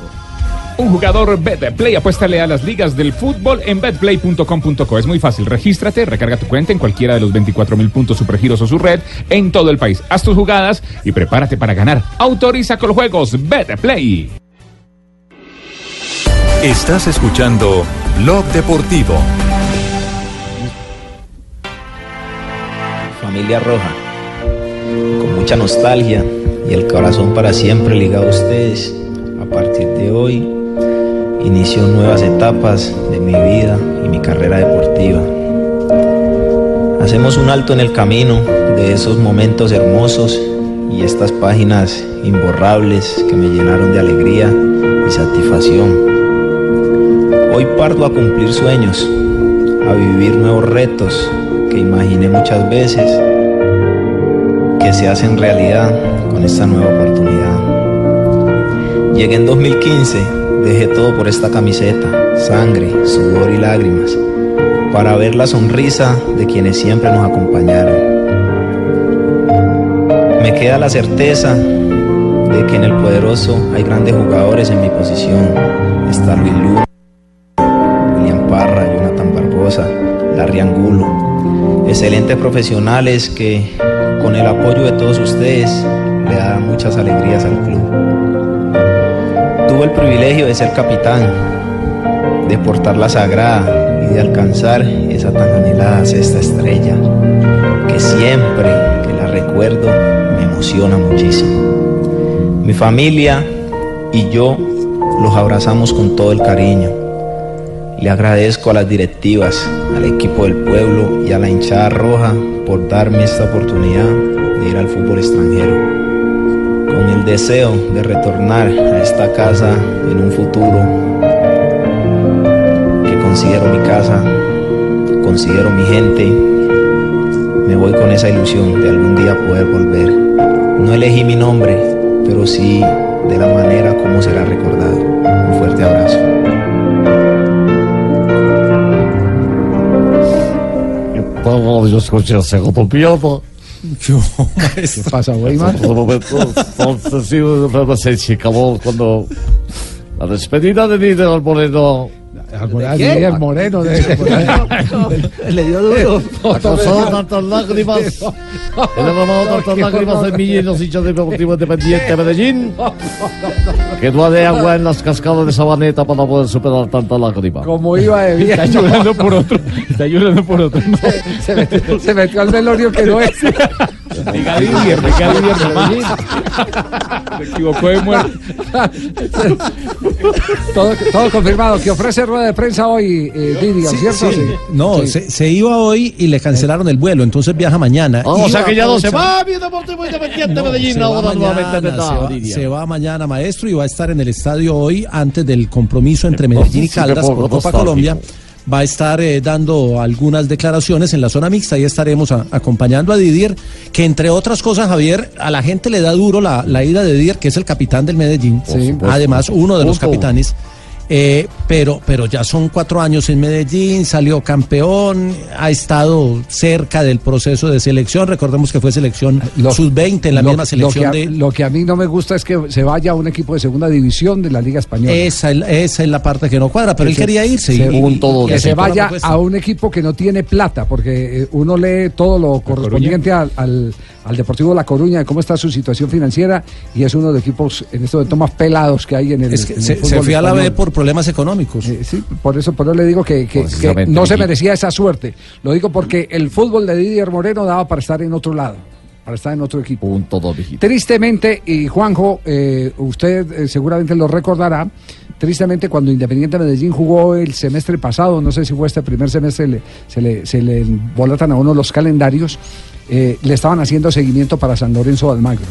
Un jugador BetPlay, apuéstale a las ligas del fútbol en betplay.com.co. Es muy fácil, regístrate, recarga tu cuenta en cualquiera de los 24 mil puntos supergiros o su red en todo el país. Haz tus jugadas y prepárate para ganar. Autoriza con los juegos BetPlay. Estás escuchando Blog Deportivo. Familia Roja, con mucha nostalgia y el corazón para siempre ligado a ustedes, a partir de hoy inicio nuevas etapas de mi vida y mi carrera deportiva. Hacemos un alto en el camino de esos momentos hermosos y estas páginas imborrables que me llenaron de alegría y satisfacción. Hoy parto a cumplir sueños, a vivir nuevos retos que imaginé muchas veces que se hacen realidad con esta nueva oportunidad. Llegué en 2015, dejé todo por esta camiseta, sangre, sudor y lágrimas, para ver la sonrisa de quienes siempre nos acompañaron. Me queda la certeza de que en el poderoso hay grandes jugadores en mi posición. Luis Lu, William Parra, Jonathan Barbosa, Larry Angulo. Excelentes profesionales que con el apoyo de todos ustedes le dan muchas alegrías al club. El privilegio de ser capitán, de portar la sagrada y de alcanzar esa tan anhelada sexta estrella, que siempre que la recuerdo me emociona muchísimo. Mi familia y yo los abrazamos con todo el cariño. Le agradezco a las directivas, al equipo del pueblo y a la hinchada roja por darme esta oportunidad de ir al fútbol extranjero. Con el deseo de retornar a esta casa en un futuro que considero mi casa, considero mi gente, me voy con esa ilusión de algún día poder volver. No elegí mi nombre, pero sí de la manera como será recordado. Un fuerte abrazo. ¿Qué pasa, Weimar? Se chicabó cuando la despedida de Moreno. Miguel Moreno. Le dio duro. Ha causado tantas lágrimas. He derramado tantas lágrimas en mí y en los hinchas del Deportivo Independiente de Medellín. Que no hay agua en las cascadas de Sabaneta para poder superar tanta lágrima. Como iba de bien. Está llorando por otro. Está llorando por otro. Se metió, se metió al velorio que no es. Diga Didier, diga Didier nomás. Se equivocó de muerte. todo, todo confirmado. Que ofrece rueda de prensa hoy, eh, Didier, Sí, ¿cierto? sí. No, Sí. Se, se iba hoy y le cancelaron el vuelo, entonces viaja mañana. Oh, o sea que ya no se va, mi Deportivo Independiente de Medellín. se va Ahora nuevamente mañana, de se va- Didier. se va mañana, maestro, y va a estar en el estadio hoy antes del compromiso entre Medellín y Caldas por Copa. Colombia. Va a estar eh, dando algunas declaraciones en la zona mixta. Y estaremos a- acompañando a Didier, que entre otras cosas, Javier, a la gente le da duro la, la ida de Didier, que es el capitán del Medellín, además uno de los capitanes. eh, pero, pero ya son cuatro años en Medellín, salió campeón, ha estado cerca del proceso de selección. Recordemos que fue selección sub-20 en la Lo- misma selección lo que, a, de. lo que a mí no me gusta es que se vaya a un equipo de segunda división de la Liga Española. Esa, es- esa es la parte que no cuadra, pero Que él se- quería irse. se- y- y que se vaya a un equipo que no tiene plata, porque eh, uno lee todo lo correspondiente al, al- al Deportivo La Coruña, de cómo está su situación financiera, y es uno de los equipos en este momento más pelados que hay en el, Es que en el se, fútbol se fue a la B por problemas económicos. Eh, sí, por eso, por eso le digo que, que- que Precisamente, no se merecía esa suerte. Lo digo porque el fútbol de Didier Moreno daba para estar en otro lado, para estar en otro equipo. Tristemente, y Juanjo, eh, usted eh, seguramente lo recordará, tristemente cuando Independiente Medellín jugó el semestre pasado, no sé si fue este primer semestre, le- se, le, se le volatan a uno los calendarios, eh, le estaban haciendo seguimiento para San Lorenzo de Almagro.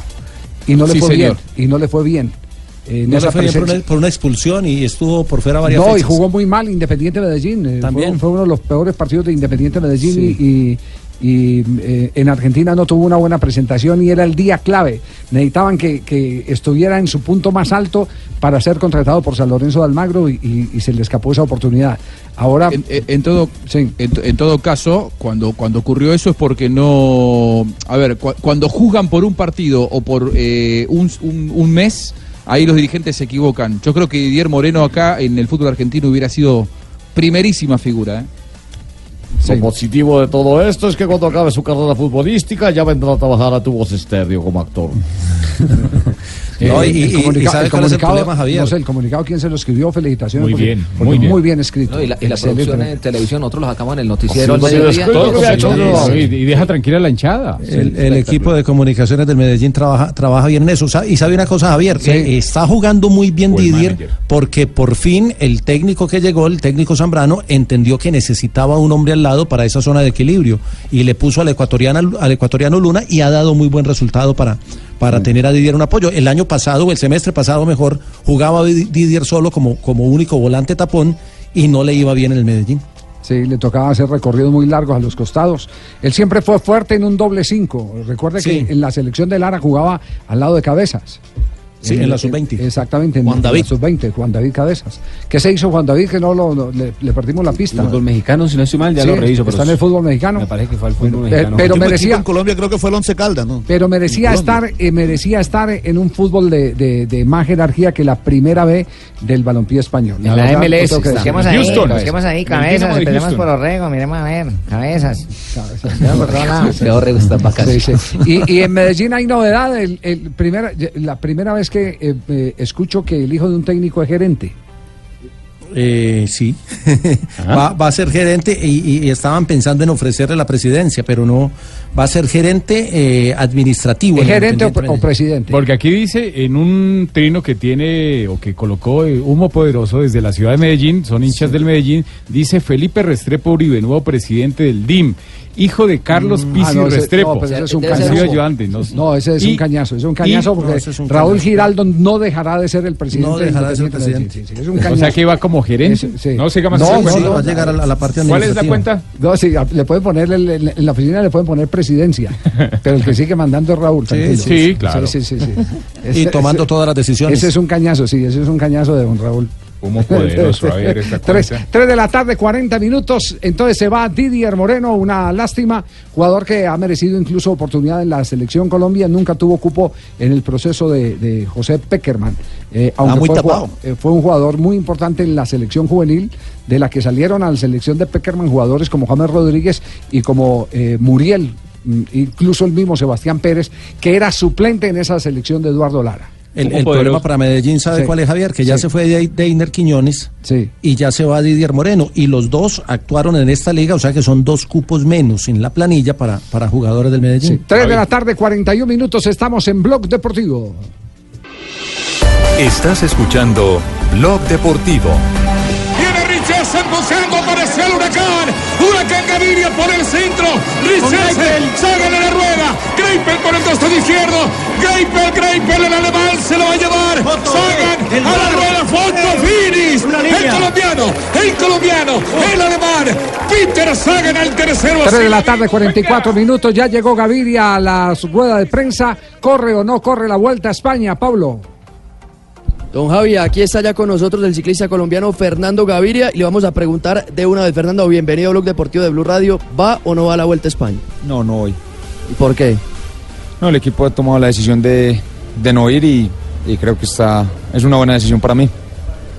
Y no le Sí, fue señor. bien, y no le fue bien. Eh, No fue por una, por una expulsión y estuvo por fuera varias No, y fechas. jugó muy mal Independiente Medellín. eh, También. Fue, fue uno de los peores partidos de Independiente Medellín Sí. y, y- y, eh, en Argentina no tuvo una buena presentación y era el día clave. Necesitaban que, que estuviera en su punto más alto para ser contratado por San Lorenzo de Almagro y, y- y se le escapó esa oportunidad. Ahora, En, en- en todo, en, en todo caso, cuando, cuando ocurrió eso es porque no. A ver, cu- cuando juzgan por un partido o por eh, un, un- un mes, ahí los dirigentes se equivocan. Yo creo que Didier Moreno acá en el fútbol argentino hubiera sido primerísima figura. ¿eh? Lo positivo de todo esto es que cuando acabe su carrera futbolística ya vendrá a trabajar a tu voz estéreo como actor. No, y- el y- y comunica- ¿sabe el el comunicado- problema, Javier? No sé, el comunicado, ¿quién se lo escribió? Felicitaciones. Muy porque- bien, porque muy bien. Muy bien escrito. No, y la, y la producción en televisión, nosotros lo sacamos en el noticiero Sí, sí. Y, y deja tranquila la hinchada. El, el equipo de comunicaciones del Medellín trabaja, trabaja bien en eso. Y sabe una cosa, Javier, Eh, está jugando muy bien Buen Didier manager. porque por fin el técnico que llegó, el técnico Zambrano, entendió que necesitaba un hombre al lado para esa zona de equilibrio y le puso al ecuatoriano, al ecuatoriano Luna y ha dado muy buen resultado para, para tener a Didier un apoyo. El año pasado, o el semestre pasado mejor, jugaba Di- Didier solo como, como único volante tapón y no le iba bien en el Medellín. Sí, le tocaba hacer recorridos muy largos a los costados. Él siempre fue fuerte en un doble cinco. Recuerde Sí. que en la selección de Lara jugaba al lado de Cabezas. Sí, en la sub-20. Exactamente, en, Juan en David. la sub-20, Juan David Cabezas. ¿Qué se hizo Juan David que no lo, no- le, le perdimos la pista? Fútbol mexicano, si no estoy mal, ya Sí, lo reviso. pero está en el fútbol mexicano. Me parece que fue el fútbol Bueno, mexicano. pero merecía- en Colombia creo que fue el Once Caldas, ¿no? Pero merecía En estar, eh, merecía estar en un fútbol de, de- de más jerarquía que la primera B del balompié español. En la verdad, MLS que. Busquemos ahí, Houston. busquemos ahí El cabezas, empecemos Houston. por Orrego, miremos a ver, cabezas. Cabezas, Orrego está para acá. Sí, sí. Y, y en Medellín hay novedad. El, el primera, la primera vez que eh, eh, escucho que el hijo de un técnico es gerente. Eh, sí, va, va a ser gerente y, y estaban pensando en ofrecerle la presidencia, pero no, va a ser gerente eh, administrativo. ¿Es en gerente o, presidente? Porque aquí dice en un trino que tiene o que colocó eh, humo poderoso desde la ciudad de Medellín, son hinchas del Medellín, dice Felipe Restrepo Uribe, nuevo presidente del DIM, hijo de Carlos Mm, Pizzi ah, no, ese- Restrepo. no, pero ese es un cañazo. ayudante, no, No, ese es Y- un cañazo, es un cañazo y- porque no, ese es un Raúl cañazo. Giraldo no dejará de ser el presidente. No dejará de ser presidente. Medellín. Sí, sí, es un O sea que va como gerente. Ese- sí. No se llama No, así, no, sí, no, va a llegar a la, a la parte ¿Cuál es la cuenta? No, sí, le pueden poner en, la oficina le pueden poner presidencia, pero el que sigue mandando es Raúl. sí, claro. Sí, sí, sí, sí. Y tomando todas las decisiones. Ese es un cañazo, sí, ese es un cañazo de don Raúl. Humo poderoso, a ver esta Tres, cuenta. tres de la tarde, 40 minutos. Entonces se va Didier Moreno, una lástima. Jugador que ha merecido incluso oportunidad en la selección Colombia. Nunca tuvo cupo en el proceso de, de José Peckerman. Eh, aunque Ah, muy fue, tapado. eh, fue un jugador muy importante en la selección juvenil, de la que salieron a la selección de Peckerman jugadores como James Rodríguez y como eh, Muriel, mm, incluso el mismo Sebastián Pérez, que era suplente en esa selección de Eduardo Lara. El, el problema para Medellín, ¿sabe Sí. cuál es, Javier? Que ya Sí. se fue de Deiner Quiñones y ya se va Didier Moreno. Y los dos actuaron en esta liga, o sea que son dos cupos menos en la planilla para, para jugadores del Medellín. 3 de la tarde, 41 minutos, estamos en Blog Deportivo. Estás escuchando Blog Deportivo. Viene apareció el huracán. Huracán Gaviria por el centro. Richesen, Sagan en la rueda. Greipel por el costado izquierdo. Greipel, Greipel, el alemán se lo va a llevar. Sagan a la rueda, fondo, finis. El colombiano, el colombiano, el alemán. Peter Sagan al tercero. 3 de la tarde, 44 minutos, ya llegó Gaviria a la rueda de prensa. ¿Corre o no corre la vuelta a España, Pablo? Don Javi, aquí está ya con nosotros el ciclista colombiano Fernando Gaviria y le vamos a preguntar de una vez, Fernando, bienvenido a Blog Deportivo de Blue Radio. ¿Va o no va a la Vuelta a España? No, no voy. ¿Y por qué? No, el equipo ha tomado la decisión de, de no ir y, y creo que está, es una buena decisión para mí.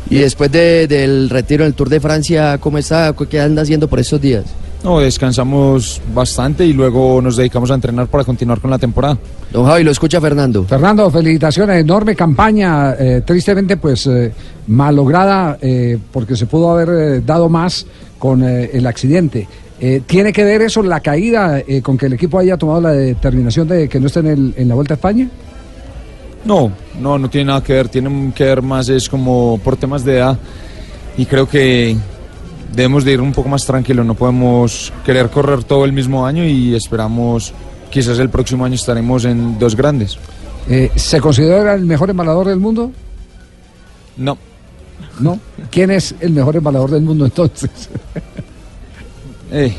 Y después de- del retiro del Tour de Francia, ¿cómo está? ¿Qué anda haciendo por estos días? No, descansamos bastante y luego nos dedicamos a entrenar para continuar con la temporada. Don Javi, lo escucha Fernando. Fernando, felicitaciones, enorme campaña, eh, tristemente pues eh, malograda eh, porque se pudo haber eh, dado más con eh, el accidente. Eh, ¿Tiene que ver eso, la caída, eh, con que el equipo haya tomado la determinación de que no esté en, el- en la Vuelta a España? No, no, no tiene nada que ver, tiene que ver más es como por temas de edad y creo que debemos de ir un poco más tranquilos, no podemos querer correr todo el mismo año y esperamos, quizás el próximo año estaremos en dos grandes. Eh, ¿Se considera el mejor embalador del mundo? No. ¿No? ¿Quién es el mejor embalador del mundo entonces? Eh,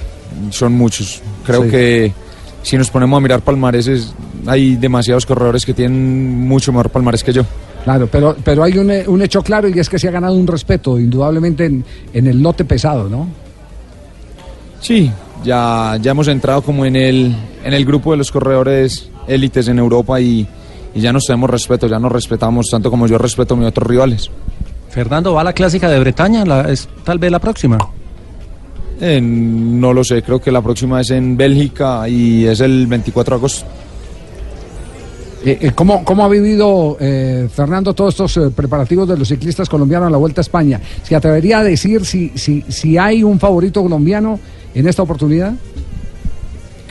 son muchos. Creo Sí. que si nos ponemos a mirar palmareses, hay demasiados corredores que tienen mucho mejor palmarés que yo. Claro, pero, pero hay un, eh, un hecho claro y es que se ha ganado un respeto, indudablemente, en, en el lote pesado, ¿no? Sí, ya, ya hemos entrado como en el, en el grupo de los corredores élites en Europa y, y ya nos tenemos respeto, ya nos respetamos tanto como yo respeto a mis otros rivales. Fernando, ¿va a la clásica de Bretaña? La- es tal vez la próxima. Eh, no lo sé, creo que la próxima es en Bélgica y es el 24 de agosto. Eh, eh, ¿cómo, cómo ha vivido eh, Fernando todos estos eh, preparativos de los ciclistas colombianos a la Vuelta a España? ¿Se atrevería a decir si, si, si hay un favorito colombiano en esta oportunidad?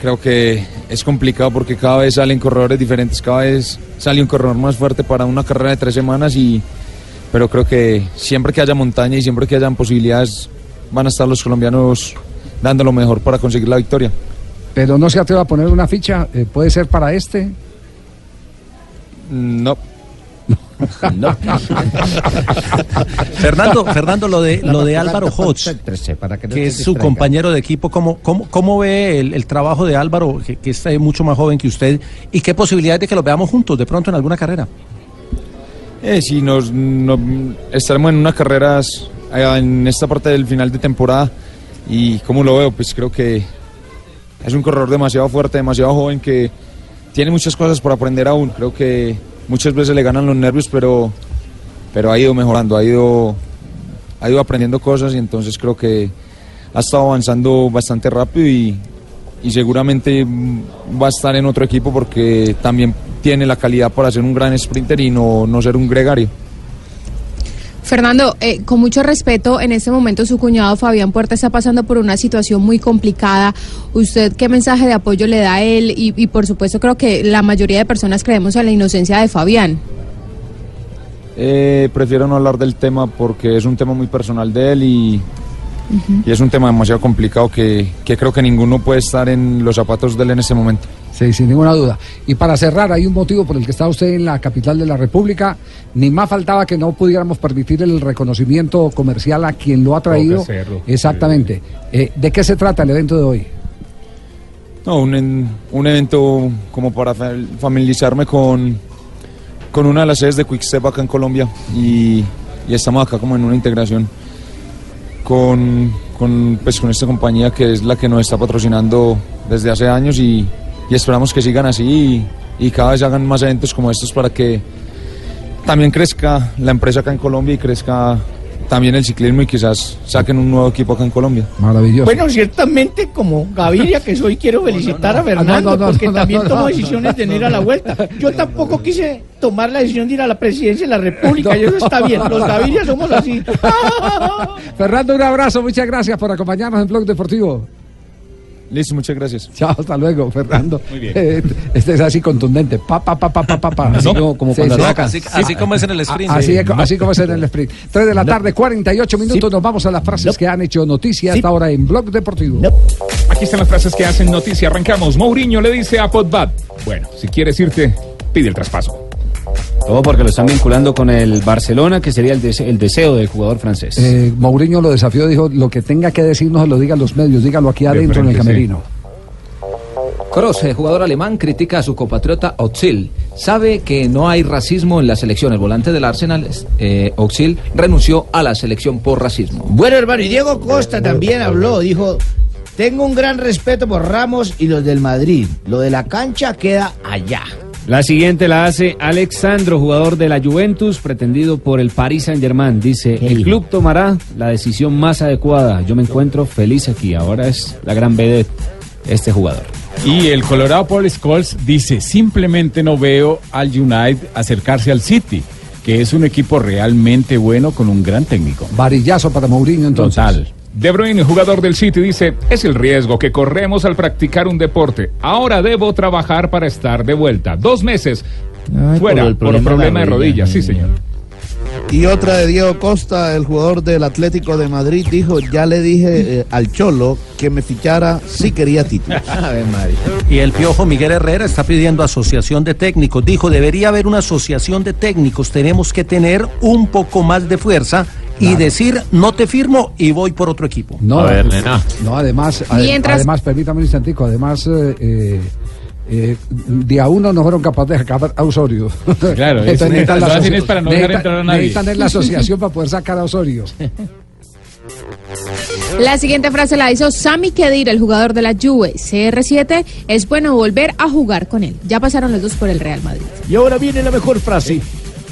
Creo que es complicado porque cada vez salen corredores diferentes, cada vez sale un corredor más fuerte para una carrera de tres semanas y pero creo que siempre que haya montaña y siempre que hayan posibilidades van a estar los colombianos dando lo mejor para conseguir la victoria. Pero no se atreve a poner una ficha, ¿puede ser para este? No. No. Fernando, Fernando, lo de lo de Álvaro Hodge, que es su compañero de equipo, ¿cómo, cómo, cómo ve el, el trabajo de Álvaro, que, que es eh, mucho más joven que usted, y qué posibilidades de que lo veamos juntos de pronto en alguna carrera? Eh, sí, nos, no- estaremos en unas carreras eh, en esta parte del final de temporada y como lo veo, pues creo que es un corredor demasiado fuerte, demasiado joven que tiene muchas cosas por aprender aún. Creo que muchas veces le ganan los nervios, pero, pero ha ido mejorando, ha ido, ha ido aprendiendo cosas y entonces creo que ha estado avanzando bastante rápido y, y seguramente va a estar en otro equipo porque también tiene la calidad para ser un gran sprinter y no, no ser un gregario. Fernando, eh, con mucho respeto, en este momento su cuñado Fabián Puerta está pasando por una situación muy complicada. ¿Usted qué mensaje de apoyo le da a él? Y, y, por supuesto creo que la mayoría de personas creemos en la inocencia de Fabián. Eh, prefiero no hablar del tema porque es un tema muy personal de él y, y es un tema demasiado complicado que, que creo que ninguno puede estar en los zapatos de él en ese momento. Sí, sin ninguna duda. Y para cerrar, hay un motivo por el que está usted en la capital de la República. Ni más faltaba que no pudiéramos permitir el reconocimiento comercial a quien lo ha traído. Exactamente. Eh, ¿De qué se trata el evento de hoy? No, un, un evento como para fa- familiarizarme con, con una de las sedes de Quickstep acá en Colombia y, y estamos acá como en una integración con, con, pues, con esta compañía que es la que nos está patrocinando desde hace años y, y esperamos que sigan así y, y cada vez hagan más eventos como estos para que también crezca la empresa acá en Colombia y crezca también el ciclismo y quizás saquen un nuevo equipo acá en Colombia. Maravilloso. Bueno, ciertamente como Gaviria que soy, quiero felicitar a Fernando No, no, no, porque no, también tomó no. decisiones de no ir a la vuelta. Yo tampoco quise tomar la decisión de ir a la presidencia de la República y eso está bien. Los Gaviria somos así. Fernando, un abrazo. Muchas gracias por acompañarnos en Blog Deportivo. Listo, muchas gracias. Chao, hasta luego, Fernando. Muy bien. Eh, este es así contundente. Pa, pa, pa, pa, pa, pa, pa. Así ¿No? como- como Sí, cuando sí. ataca. Así- así como es en el sprint. Así, Sí. es- así como es en el sprint. 3 de la No. tarde, 48 minutos. Nos vamos a las frases que han hecho noticia hasta ahora en Blog Deportivo. Aquí están las frases que hacen noticia. Arrancamos. Mourinho le dice a Potbat. Bueno, si quieres irte, pide el traspaso. Todo porque lo están vinculando con el Barcelona, que sería el, dese- el deseo del jugador francés. Eh, Mourinho lo desafió, dijo, lo que tenga que decir no se lo diga a los medios, dígalo aquí adentro en el sí. camerino. Kroos, el jugador alemán, critica a su compatriota Özil. sabe que no hay racismo en la selección. El volante del Arsenal, eh, Oxil, renunció a la selección por racismo. Bueno, hermano, y Diego Costa también habló, dijo, tengo un gran respeto por Ramos y los del Madrid. Lo de la cancha queda allá. La siguiente la hace Alexandro, jugador de la Juventus, pretendido por el Paris Saint-Germain. Dice, el club tomará la decisión más adecuada. Yo me encuentro feliz aquí. Ahora es la gran vedette este jugador. Y el Colorado Paul Scholes dice, simplemente no veo al United acercarse al City, que es un equipo realmente bueno con un gran técnico. Varillazo para Mourinho entonces. Total. De Bruyne, jugador del City, dice, es el riesgo que corremos al practicar un deporte. Ahora debo trabajar para estar de vuelta. Dos meses fuera por el problema problema, de de rodillas. Sí, señor. Y otra de Diego Costa, el jugador del Atlético de Madrid, dijo, ya le dije eh, al Cholo que me fichara si quería títulos. Y el piojo Miguel Herrera está pidiendo asociación de técnicos. Dijo, debería haber una asociación de técnicos. Tenemos que tener un poco más de fuerza y decir, no te firmo y voy por otro equipo. No, no además, ade- Mientras- además, permítame un instantico, además, eh, eh, eh, día uno no fueron capaces de sacar a Osorio. Claro, es- Entonces necesitan la para no necesitan- entrar a nadie. Necesitan es la asociación para poder sacar a Osorio. La siguiente frase la hizo Sami Khedira, el jugador de la Juve. CR7 es bueno volver a jugar con él. Ya pasaron los dos por el Real Madrid. Y ahora viene la mejor frase.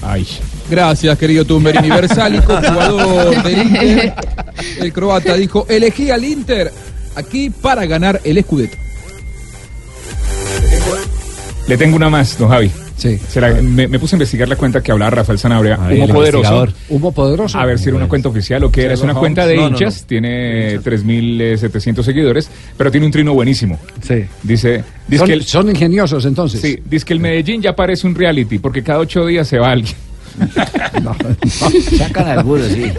Ay. Gracias, querido Tumberini Versálico, jugador del Inter. El croata dijo, elegí al Inter aquí para ganar el Scudetto. Le tengo una más, don Javi. Sí. me, me puse a investigar la cuenta que hablaba Rafael Sanabria. Ahí, Humo poderoso. Humo poderoso. A ver si era una cuenta oficial o qué era. Es una cuenta de Holmes. No, no, hinchas, tiene 3.700 seguidores, pero tiene un trino buenísimo. Sí. Dice, dice Son, que el, son ingeniosos entonces. sí, dice que el Medellín ya parece un reality, porque cada ocho días se va alguien. Sacan algunos, sí.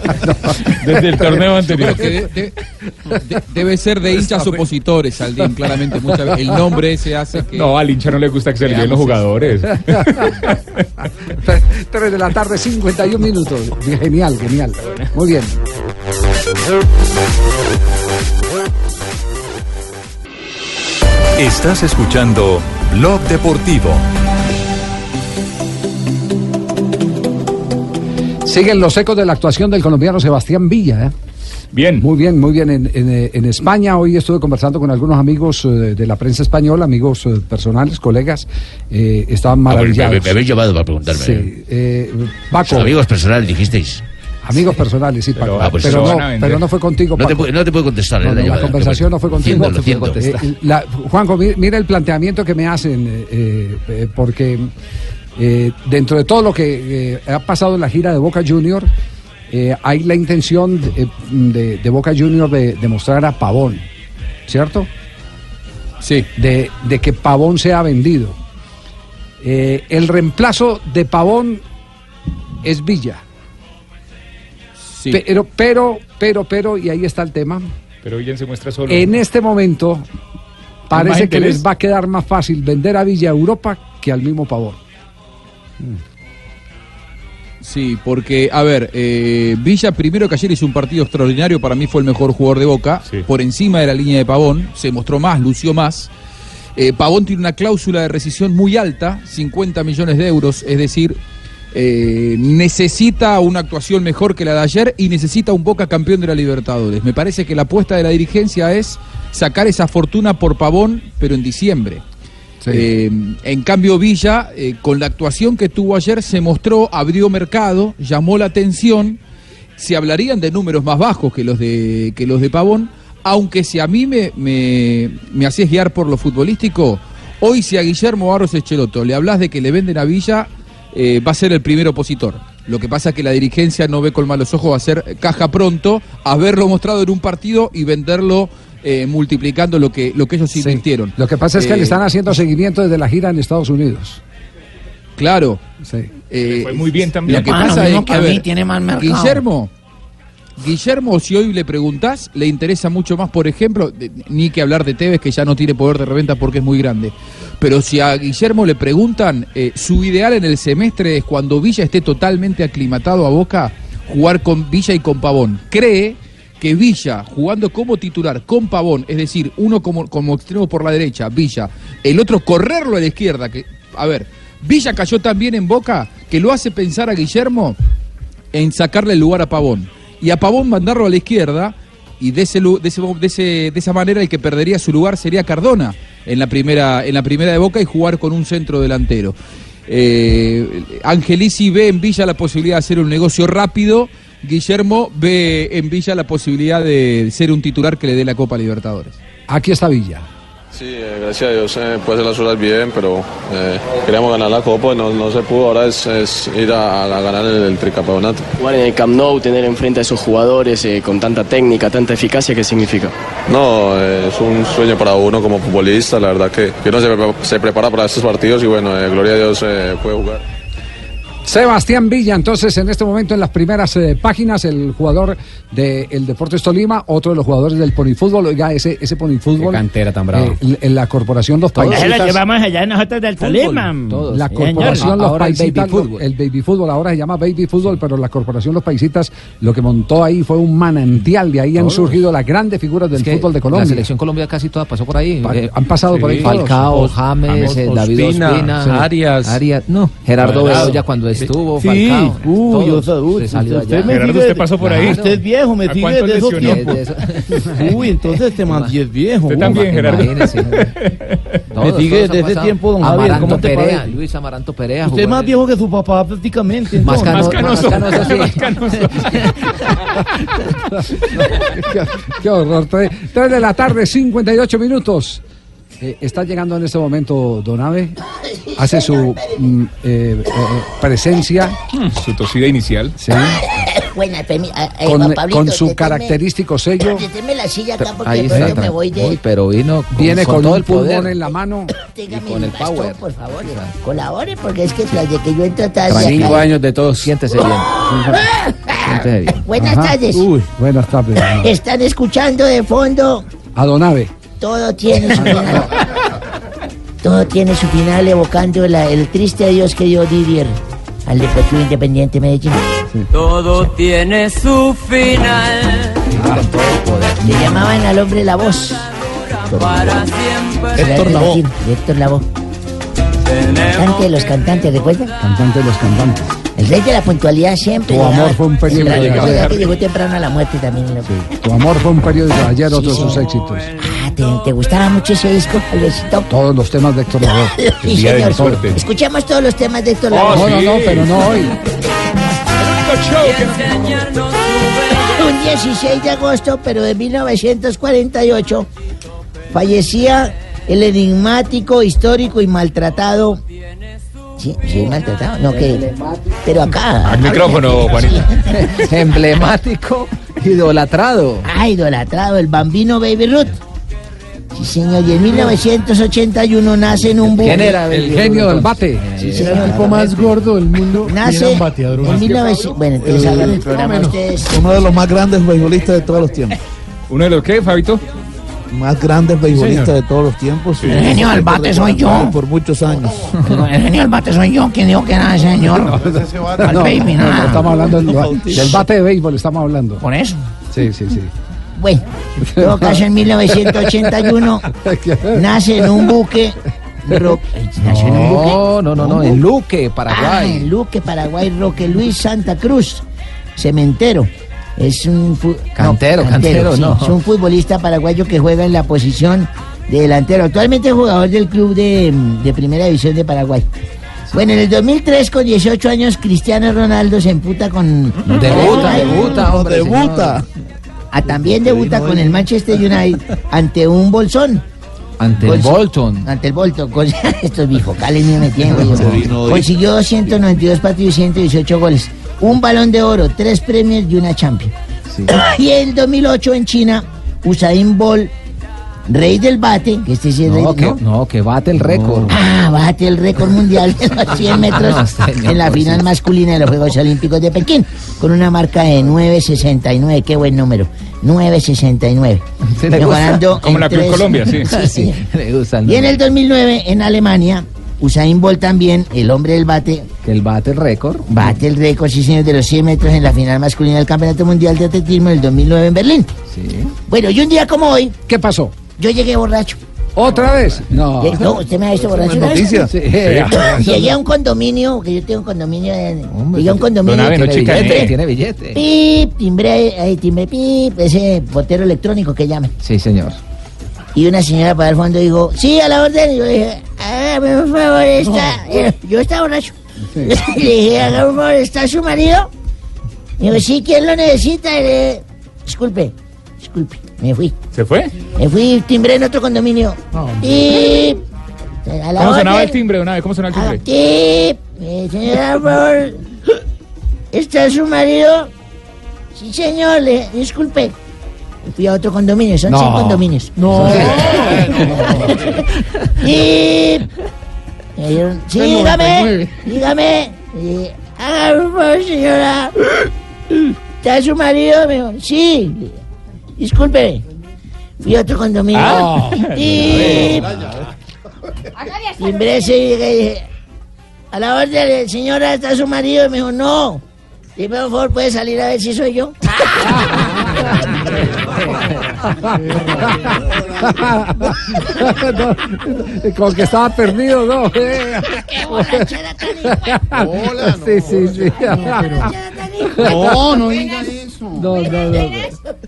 Desde el torneo anterior. Creo que de- de- de- debe ser de hinchas opositores, Aldín, claramente. Muchas veces. El nombre ese hace que... No, al hincha no le gusta que se le den los jugadores. 3 de la tarde, 51 minutos. Genial, genial. Muy bien. Estás escuchando Blog Deportivo. Siguen los ecos de la actuación del colombiano Sebastián Villa. ¿eh? Bien. Muy bien, muy bien. En, en, en España hoy estuve conversando con algunos amigos eh, de la prensa española, amigos eh, personales, colegas. eh, estaban Ah, maravillados. me, me habéis llamado para preguntarme. Sí, eh, Paco, amigos personales dijisteis. amigos personales, sí, Paco. Ah, pues pero, no, pero no fue contigo, No te, puedo- no te puedo contestar. No, eh, no, la llamada, conversación no fue contigo. Lo siento, lo siento. Eh, la- Juanjo, mi- mira el planteamiento que me hacen, eh, eh, eh, porque eh, dentro de todo lo que eh, ha pasado en la gira de Boca Junior, eh, hay la intención de, de- de Boca Junior de, de mostrar a Pavón, ¿cierto? Sí. De, que Pavón sea vendido. El reemplazo de Pavón es Villa. Sí. Pero, pero, pero, pero, y ahí está el tema. Pero Villan se muestra solo. En este momento parece que les va a quedar más fácil vender a Villa Europa que al mismo Pavón. Sí, porque, a ver, eh, Villa primero que ayer hizo un partido extraordinario, para mí fue el mejor jugador de Boca, por encima de la línea de Pavón, se mostró más, lució más. Eh, Pavón tiene una cláusula de rescisión muy alta, 50 millones de euros, es decir, eh, necesita una actuación mejor que la de ayer y necesita un Boca campeón de la Libertadores. Me parece que la apuesta de la dirigencia es sacar esa fortuna por Pavón, pero en diciembre. Eh, en cambio, Villa, eh, con la actuación que tuvo ayer, se mostró, abrió mercado, llamó la atención. Se hablarían de números más bajos que los de, que los de Pavón, aunque si a mí me, me, me hacías guiar por lo futbolístico, hoy si a Guillermo Barros Echeloto le hablas de que le venden a Villa, eh, va a ser el primer opositor. Lo que pasa es que la dirigencia no ve con malos ojos hacer caja pronto, haberlo mostrado en un partido y venderlo eh, multiplicando lo que, lo que ellos invirtieron. Lo que pasa es que Eh, le están haciendo seguimiento desde la gira en Estados Unidos. Claro. Sí. Eh, fue muy bien también. Lo que Ah, lo pasa mismo es que que, a ver, tiene más mercado. Guillermo, Guillermo, si hoy le preguntás, le interesa mucho más, por ejemplo, de- ni que hablar de Tevez, que ya no tiene poder de reventa porque es muy grande. Pero si a Guillermo le preguntan, eh, su ideal en el semestre es cuando Villa esté totalmente aclimatado a Boca, jugar con Villa y con Pavón. Cree que Villa, jugando como titular con Pavón, es decir, uno como, extremo por la derecha, Villa, el otro correrlo a la izquierda, que, a ver, Villa cayó tan bien en Boca que lo hace pensar a Guillermo en sacarle el lugar a Pavón. Y a Pavón mandarlo a la izquierda y de, ese, lu- de, ese- de ese- de esa manera el que perdería su lugar sería Cardona en la primera, en la primera de Boca y jugar con un centro delantero. Eh, Angelici ve en Villa la posibilidad de hacer un negocio rápido. Guillermo ve en Villa la posibilidad de ser un titular que le dé la Copa Libertadores. Aquí está Villa. Sí, eh, gracias a Dios eh, puede hacer las cosas bien, pero eh, queríamos ganar la Copa y no, no se pudo. Ahora es, es ir a, a ganar el, el tricampeonato. Jugar en el Camp Nou, tener enfrente a esos jugadores eh, con tanta técnica, tanta eficacia, ¿qué significa? No, eh, es un sueño para uno como futbolista. La verdad que, que uno se, se prepara para estos partidos y bueno, eh, gloria a Dios eh, puede jugar. Sebastián Villa, entonces en este momento en las primeras eh, páginas, el jugador del Deportes Tolima, otro de los jugadores del Ponifútbol, oiga, ese, ese Ponifútbol. Qué cantera tan brava. eh, en la corporación Los lo Paisitas. llevamos allá nosotros del Tolima. La Sí, corporación señor. Los Ahora el Paisitas, baby fútbol. el baby fútbol ahora se llama baby fútbol, pero la corporación Los Paisitas lo que montó ahí fue un manantial, de ahí han Todos. surgido las grandes figuras del Es que fútbol de La Colombia. selección Colombia casi toda pasó por ahí. Pa- Eh, han pasado por ahí todos. Falcao, James, eh, David Ospina. Arias. Arias, no, Gerardo. Bedoya cuando estuvo, Sí, Falcao. uy, todos yo se salió usted allá. me sigue- Usted es viejo, me ¿A sigue de esos tiempos. Uy, entonces este es viejo. Usted también, Gerardo. Me sigue todos han de ese tiempo, don Javier, ¿cómo te Perea, parece? Luis Amaranto Perea. Usted es más viejo que su papá prácticamente. Más canoso, más canoso. Más qué, horror. Tres, tres de la tarde, 58 minutos. Eh, está llegando en este momento Donave. Hace su mm, eh, eh, presencia. Su tosida inicial. Sí. Buena, permi- ah, eh, Con, con su característico sello. deténme la silla acá porque Ahí está. me voy de... Uy, pero vino con, Viene con, todo un el poder. pulmón en la mano. Téngame con el bastón, power. por favor, colabore porque es que tras de que yo entro de Cinco años de todos. Siéntese bien. Siéntese bien. Buenas Ajá. tardes. Uy, buenas tardes. Están escuchando de fondo. A Donave. Todo tiene su final. Todo tiene su final evocando la- el triste adiós que dio Didier al Deportivo Independiente Medellín. Todo tiene su final. Le llamaban al hombre la voz. Para siempre. Héctor Lavoe. Héctor Lavoe. Cantante de los cantantes, ¿recuerdan? Cantante de los cantantes. El rey de la puntualidad siempre. Tu amor fue un periódico Claro, de recuerda que llegó temprano a la muerte también. Tu amor fue un periódico de ayer, otro de Sí, sus éxitos. Ah, ¿te, te gustaba mucho ese disco? Todos los temas de Héctor Lavoe. Sí, señor. Escuchemos todos los temas de Héctor Lavoe. no, no, no, pero no hoy. Un 16 de agosto, pero de 1948, fallecía el enigmático, histórico y maltratado. Sí, sí, maltratado. No, que. Pero acá. Al micrófono, Juanita. Emblemático, idolatrado. Ah, idolatrado, el bambino Baby Ruth. Sí, señor, y en 1981 nace en un buque. ¿Quién era el genio del bate? Sí, Era el tipo más gordo del mundo. y Nace era un bateador. en 1900. Bueno, entonces hagan el programa menos. ustedes. Uno de los más grandes beisbolistas de todos los tiempos. ¿Uno de los qué, Fabito? Más grandes beisbolistas de todos los tiempos. El genio del bate soy yo. Por muchos años. El genio del bate soy yo. ¿Quién dijo que era ese señor? No, no, no, estamos hablando del, del bate de béisbol, estamos hablando. Por eso. Sí, sí, sí. Bueno, en todo caso, en 1981 nace en un buque. Ro- ¿Nació en un buque? No, no, no, no, en Luque, Ah, Paraguay. en Luque, Paraguay, Roque Luis Santa Cruz, cementero. Es un Cantero, cantero, sí, no. Es un futbolista paraguayo que juega en la posición de delantero. Actualmente es jugador del club de, de Primera División de Paraguay. Bueno, en el 2003, con 18 años, Cristiano Ronaldo se emputa con... Debuta, debuta, hombre, debuta. Ah, también debuta con el Manchester United ante un bolsón. Ante el Bolton. Ante el Bolton. Con- Estos bifocales me metían. Consiguió 292 partidos y 118 goles. Un balón de oro, tres premios y una Champions. Y en 2008 en China, Usain Bolt, rey del bate, que este sí es rey No, del- que, no, que bate el récord. Ah, bate el récord mundial de los 100 metros No, señor, en la pues final sí. masculina de los Juegos Olímpicos de Pekín, con una marca de 9.69. Qué buen número. 9.69. Sí, le gusta. Mejorando Como en la Club tres- Colombia, sí. Sí, sí. El Y en el 2009, en Alemania, Usain Bolt también, el hombre del bate, Que el bate el récord. bate el récord, sí señor, de los 100 metros en la final masculina del Campeonato Mundial de Atletismo del 2009 en Berlín. Sí. Bueno, y un día como hoy, ¿Qué pasó? Yo llegué borracho. ¿Otra vez? No. Eh, No, usted me ha visto borracho. vez? noticia. Sí. Llegué a un condominio, que yo tengo un condominio. En, llegué a un condominio. Don Abe, no billete. Tiene billete. Pip, timbre, ahí, timbre, pip, ese portero electrónico que llaman. Sí, señor. Y una señora para el fondo dijo, sí, a la orden. Y yo dije, hágame por favor, está. eh, Yo estaba borracho. Y le dije, hágame por favor, ¿está su marido? Y dijo, sí, ¿quién lo necesita? Y le dije, disculpe, disculpe, me fui. ¿Se fue? Me fui, timbré en otro condominio. Y. A la ¿Cómo sonaba el timbre una vez? ¿Cómo sonaba el timbre? Tip, eh, señora, por favor. ¿Está su marido? Sí, señor, le, disculpe. Y Fui a otro condominio, son No. seis condominios. No. Tip. Me dijeron, sí, dígame, 99. dígame. Y, Haga por favor, señora. ¿Está su marido? Me dijo, sí. Disculpe. Fui a otro condominio. Ah. Tip. Timbré ese y llegué y dije, a la orden, señora, ¿está su marido? Y me dijo, no. Dime, por favor, ¿puede salir a ver si soy yo? Como que estaba perdido, ¿no? ¡Qué borrachera tan Hola, Sí, sí, sí. No, no diga eso. No, no, no.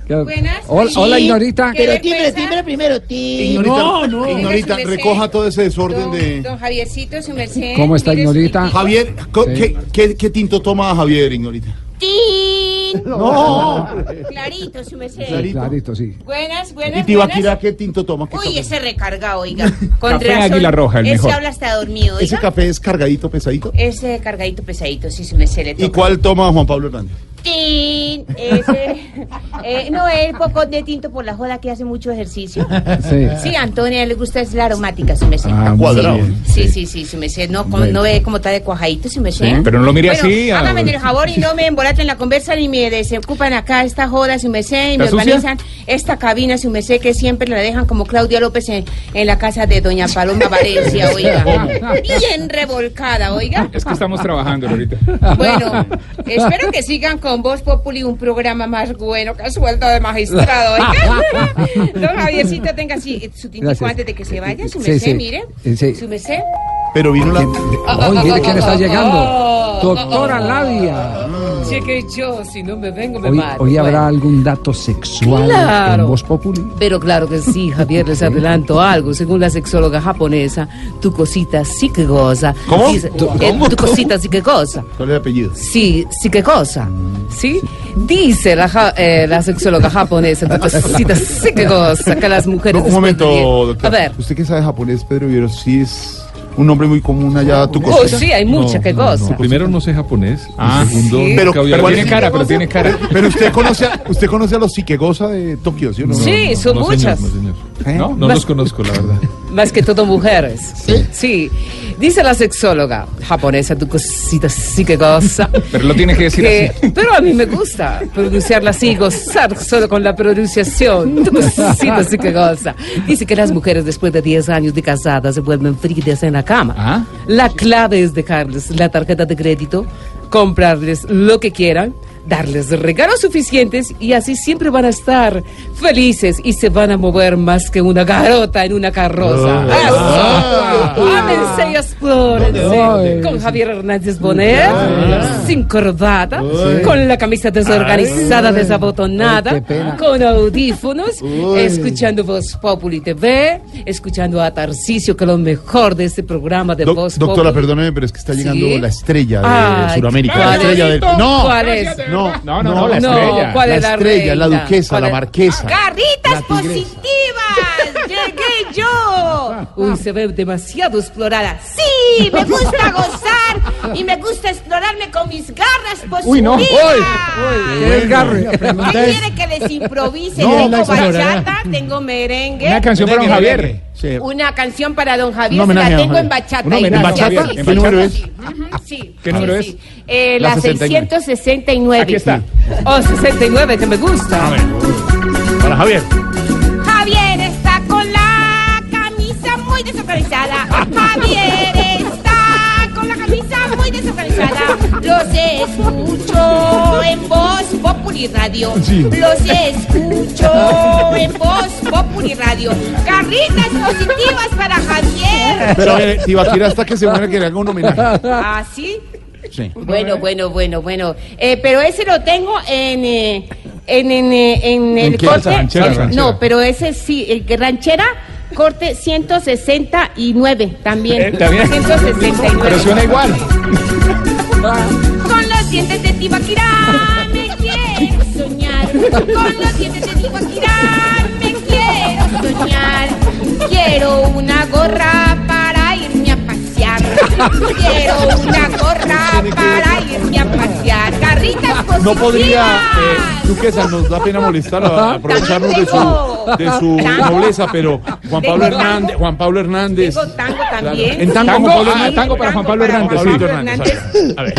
¿Qué- Buenas. Hola, Sí, hola, Ignorita. Pero timbre, timbre primero. Timbre. Ignorita, Ignorita, Venga, su merced. recoja todo ese desorden de... Don Javiercito, su merced. ¿Cómo está, Ignorita? Javier, Sí. ¿qué, qué, qué tinto toma Javier, Ignorita? ¡Tin! No. Clarito, su merced. Clarito. Clarito, sí. Buenas, buenas, ¿Y Tibaquira buenas. qué tinto toma? ¿Qué Uy, café? ese recarga, oiga. Con Café razón, Águila Roja, el ese mejor. habla hasta dormido, ¿Ese oiga. café es cargadito, pesadito? Ese cargadito pesadito, sí, su merced le ¿Y cuál toma Juan Pablo Hernández? Tin, ese. eh, no, él poco de tinto por la joda que hace mucho ejercicio. Sí. Sí, a Antonia le gusta es la aromática, su merced. Ah, cuadrado. bien. Sí, sí, sí, su merced. No, como- Bueno. no ve cómo está de cuajadito, su. Sí, pero no lo mire Bueno, así, Hágame el favor y no me embolaten la conversa ni me desocupan acá esta joda, su merced, y me organizan esta cabina, su merced, que siempre la dejan como Claudia López en, en la casa de doña Paloma Valencia, oiga. Bien revolcada, oiga. Es que estamos trabajando ahorita. Bueno, espero que sigan con Voz Populi, un programa más bueno que sueldo de magistrado. oiga. Don Javiercito, tenga así su tintico antes de que se vaya, su Sí, merced, sí. mire. Sí. Su merced. Pero vino la... Ay, mire quién está llegando. Oh, Doctora Labia. Que yo, si no me vengo, me Hoy, mato. hoy habrá Bueno. algún dato sexual Claro. en Voz Populi. Pero claro que sí, Javier, les adelanto algo. Según la sexóloga japonesa, tu cosita sí que goza. ¿Cómo? Dice- ¿Tu- eh, cómo? tu cosita sí que goza. ¿Cuál es el apellido? Sí, sí que cosa. ¿Sí? Dice la, ja- eh, la sexóloga japonesa, tu cosita sí que goza, que las mujeres... un después momento, doctor. A ver. Usted que sabe japonés, Pedro Viero, sí es un nombre muy común allá, tu Oh, cosita. sí, hay mucha que goza. Primero no sé japonés. Ah, segundo, sí. Pero- pero oído. tiene cara, pero tiene cara. Pero usted conoce a, usted conoce a los psiquegosa de Tokio, ¿sí o no? Sí, son no, muchas. Señor, no, señor. ¿Eh? No, no los conozco, la verdad. Más que todo mujeres. Sí. Dice la sexóloga japonesa, tu cosita sí que goza. Pero lo tiene que decir que- así. Pero a mí me gusta pronunciarla así, gozar solo con la pronunciación. Tu cosita sí que goza. Dice que las mujeres después de 10 años de casadas se vuelven frígidas en la cama. Ah. La clave es dejarles la tarjeta de crédito, comprarles lo que quieran, darles regalos suficientes y así siempre van a estar felices y se van a mover más que una garota en una carroza. Ah. ¡Eso! ¡Ámense y explórense! Con Javier Hernández Bonet, sin corbata, con la camisa desorganizada, Ay. desabotonada, con audífonos, escuchando Voz Populi TV, escuchando a Tarcisio, que es lo mejor de este programa de Doc- Voz doctora, Populi. perdóneme, pero es que está llegando ¿Sí? la estrella de Ay, Sudamérica. ¿cuál La estrella es? del... No, ¿Cuál es? no, No, no, no, la estrella. ¿cuál la es la estrella, la reina? duquesa, ¿Cuál la es? marquesa. ¡Carritas positivas! ¡Llegué yo! Uy, se ve demasiado explorada. Sí, me gusta gozar y me gusta explorarme con mis garras positivas. Uy, no. Uy, uy, qué desgarre. Quiere que les improvise. No, tengo bachata, tengo merengue. Una canción para don Javier. Sí. Una canción para don Javier, se la a tengo en bachata. A. ¿En ¿Qué número es? Ujú, sí, ¿Qué número sí. es? Eh, La la 69. 669. Aquí está. Oh, 69, que me gusta. Para Javier. Javier está con la camisa muy desorganizada. Javier está con la camisa muy desorganizada. Los escucho en Voz Populi Radio. Sí. Los escucho en Voz Populi Radio. Carritas positivas para Javier. Pero eh, Tibaquira hasta que se muera que le haga un homenaje. ¿Ah, sí? Sí. Bueno, bueno, bueno, bueno. Eh, pero ese lo tengo en... eh, en, en, eh, en el qué? corte. Ranchera, ranchera. No, pero ese sí, el que ranchera, corte 169 también. Eh, también. 169. Pero suena igual. Con los dientes de Tibaquirá me quiero soñar. Con los dientes de Tibaquirá me quiero soñar. Quiero una gorra para. Quiero una gorra para irme a pasear. Carritas positivas. No podría, eh, Duquesa, nos da pena molestarlo, a- aprovecharnos de su, de su Tango. nobleza, pero Juan Pablo Tengo Hernández. Juan Pablo Hernández. Tengo tango también. En tango, Tango, Juan Pablo Hernández. tango para Juan Pablo Hernández. Juan. Pablo Hernández. A ver.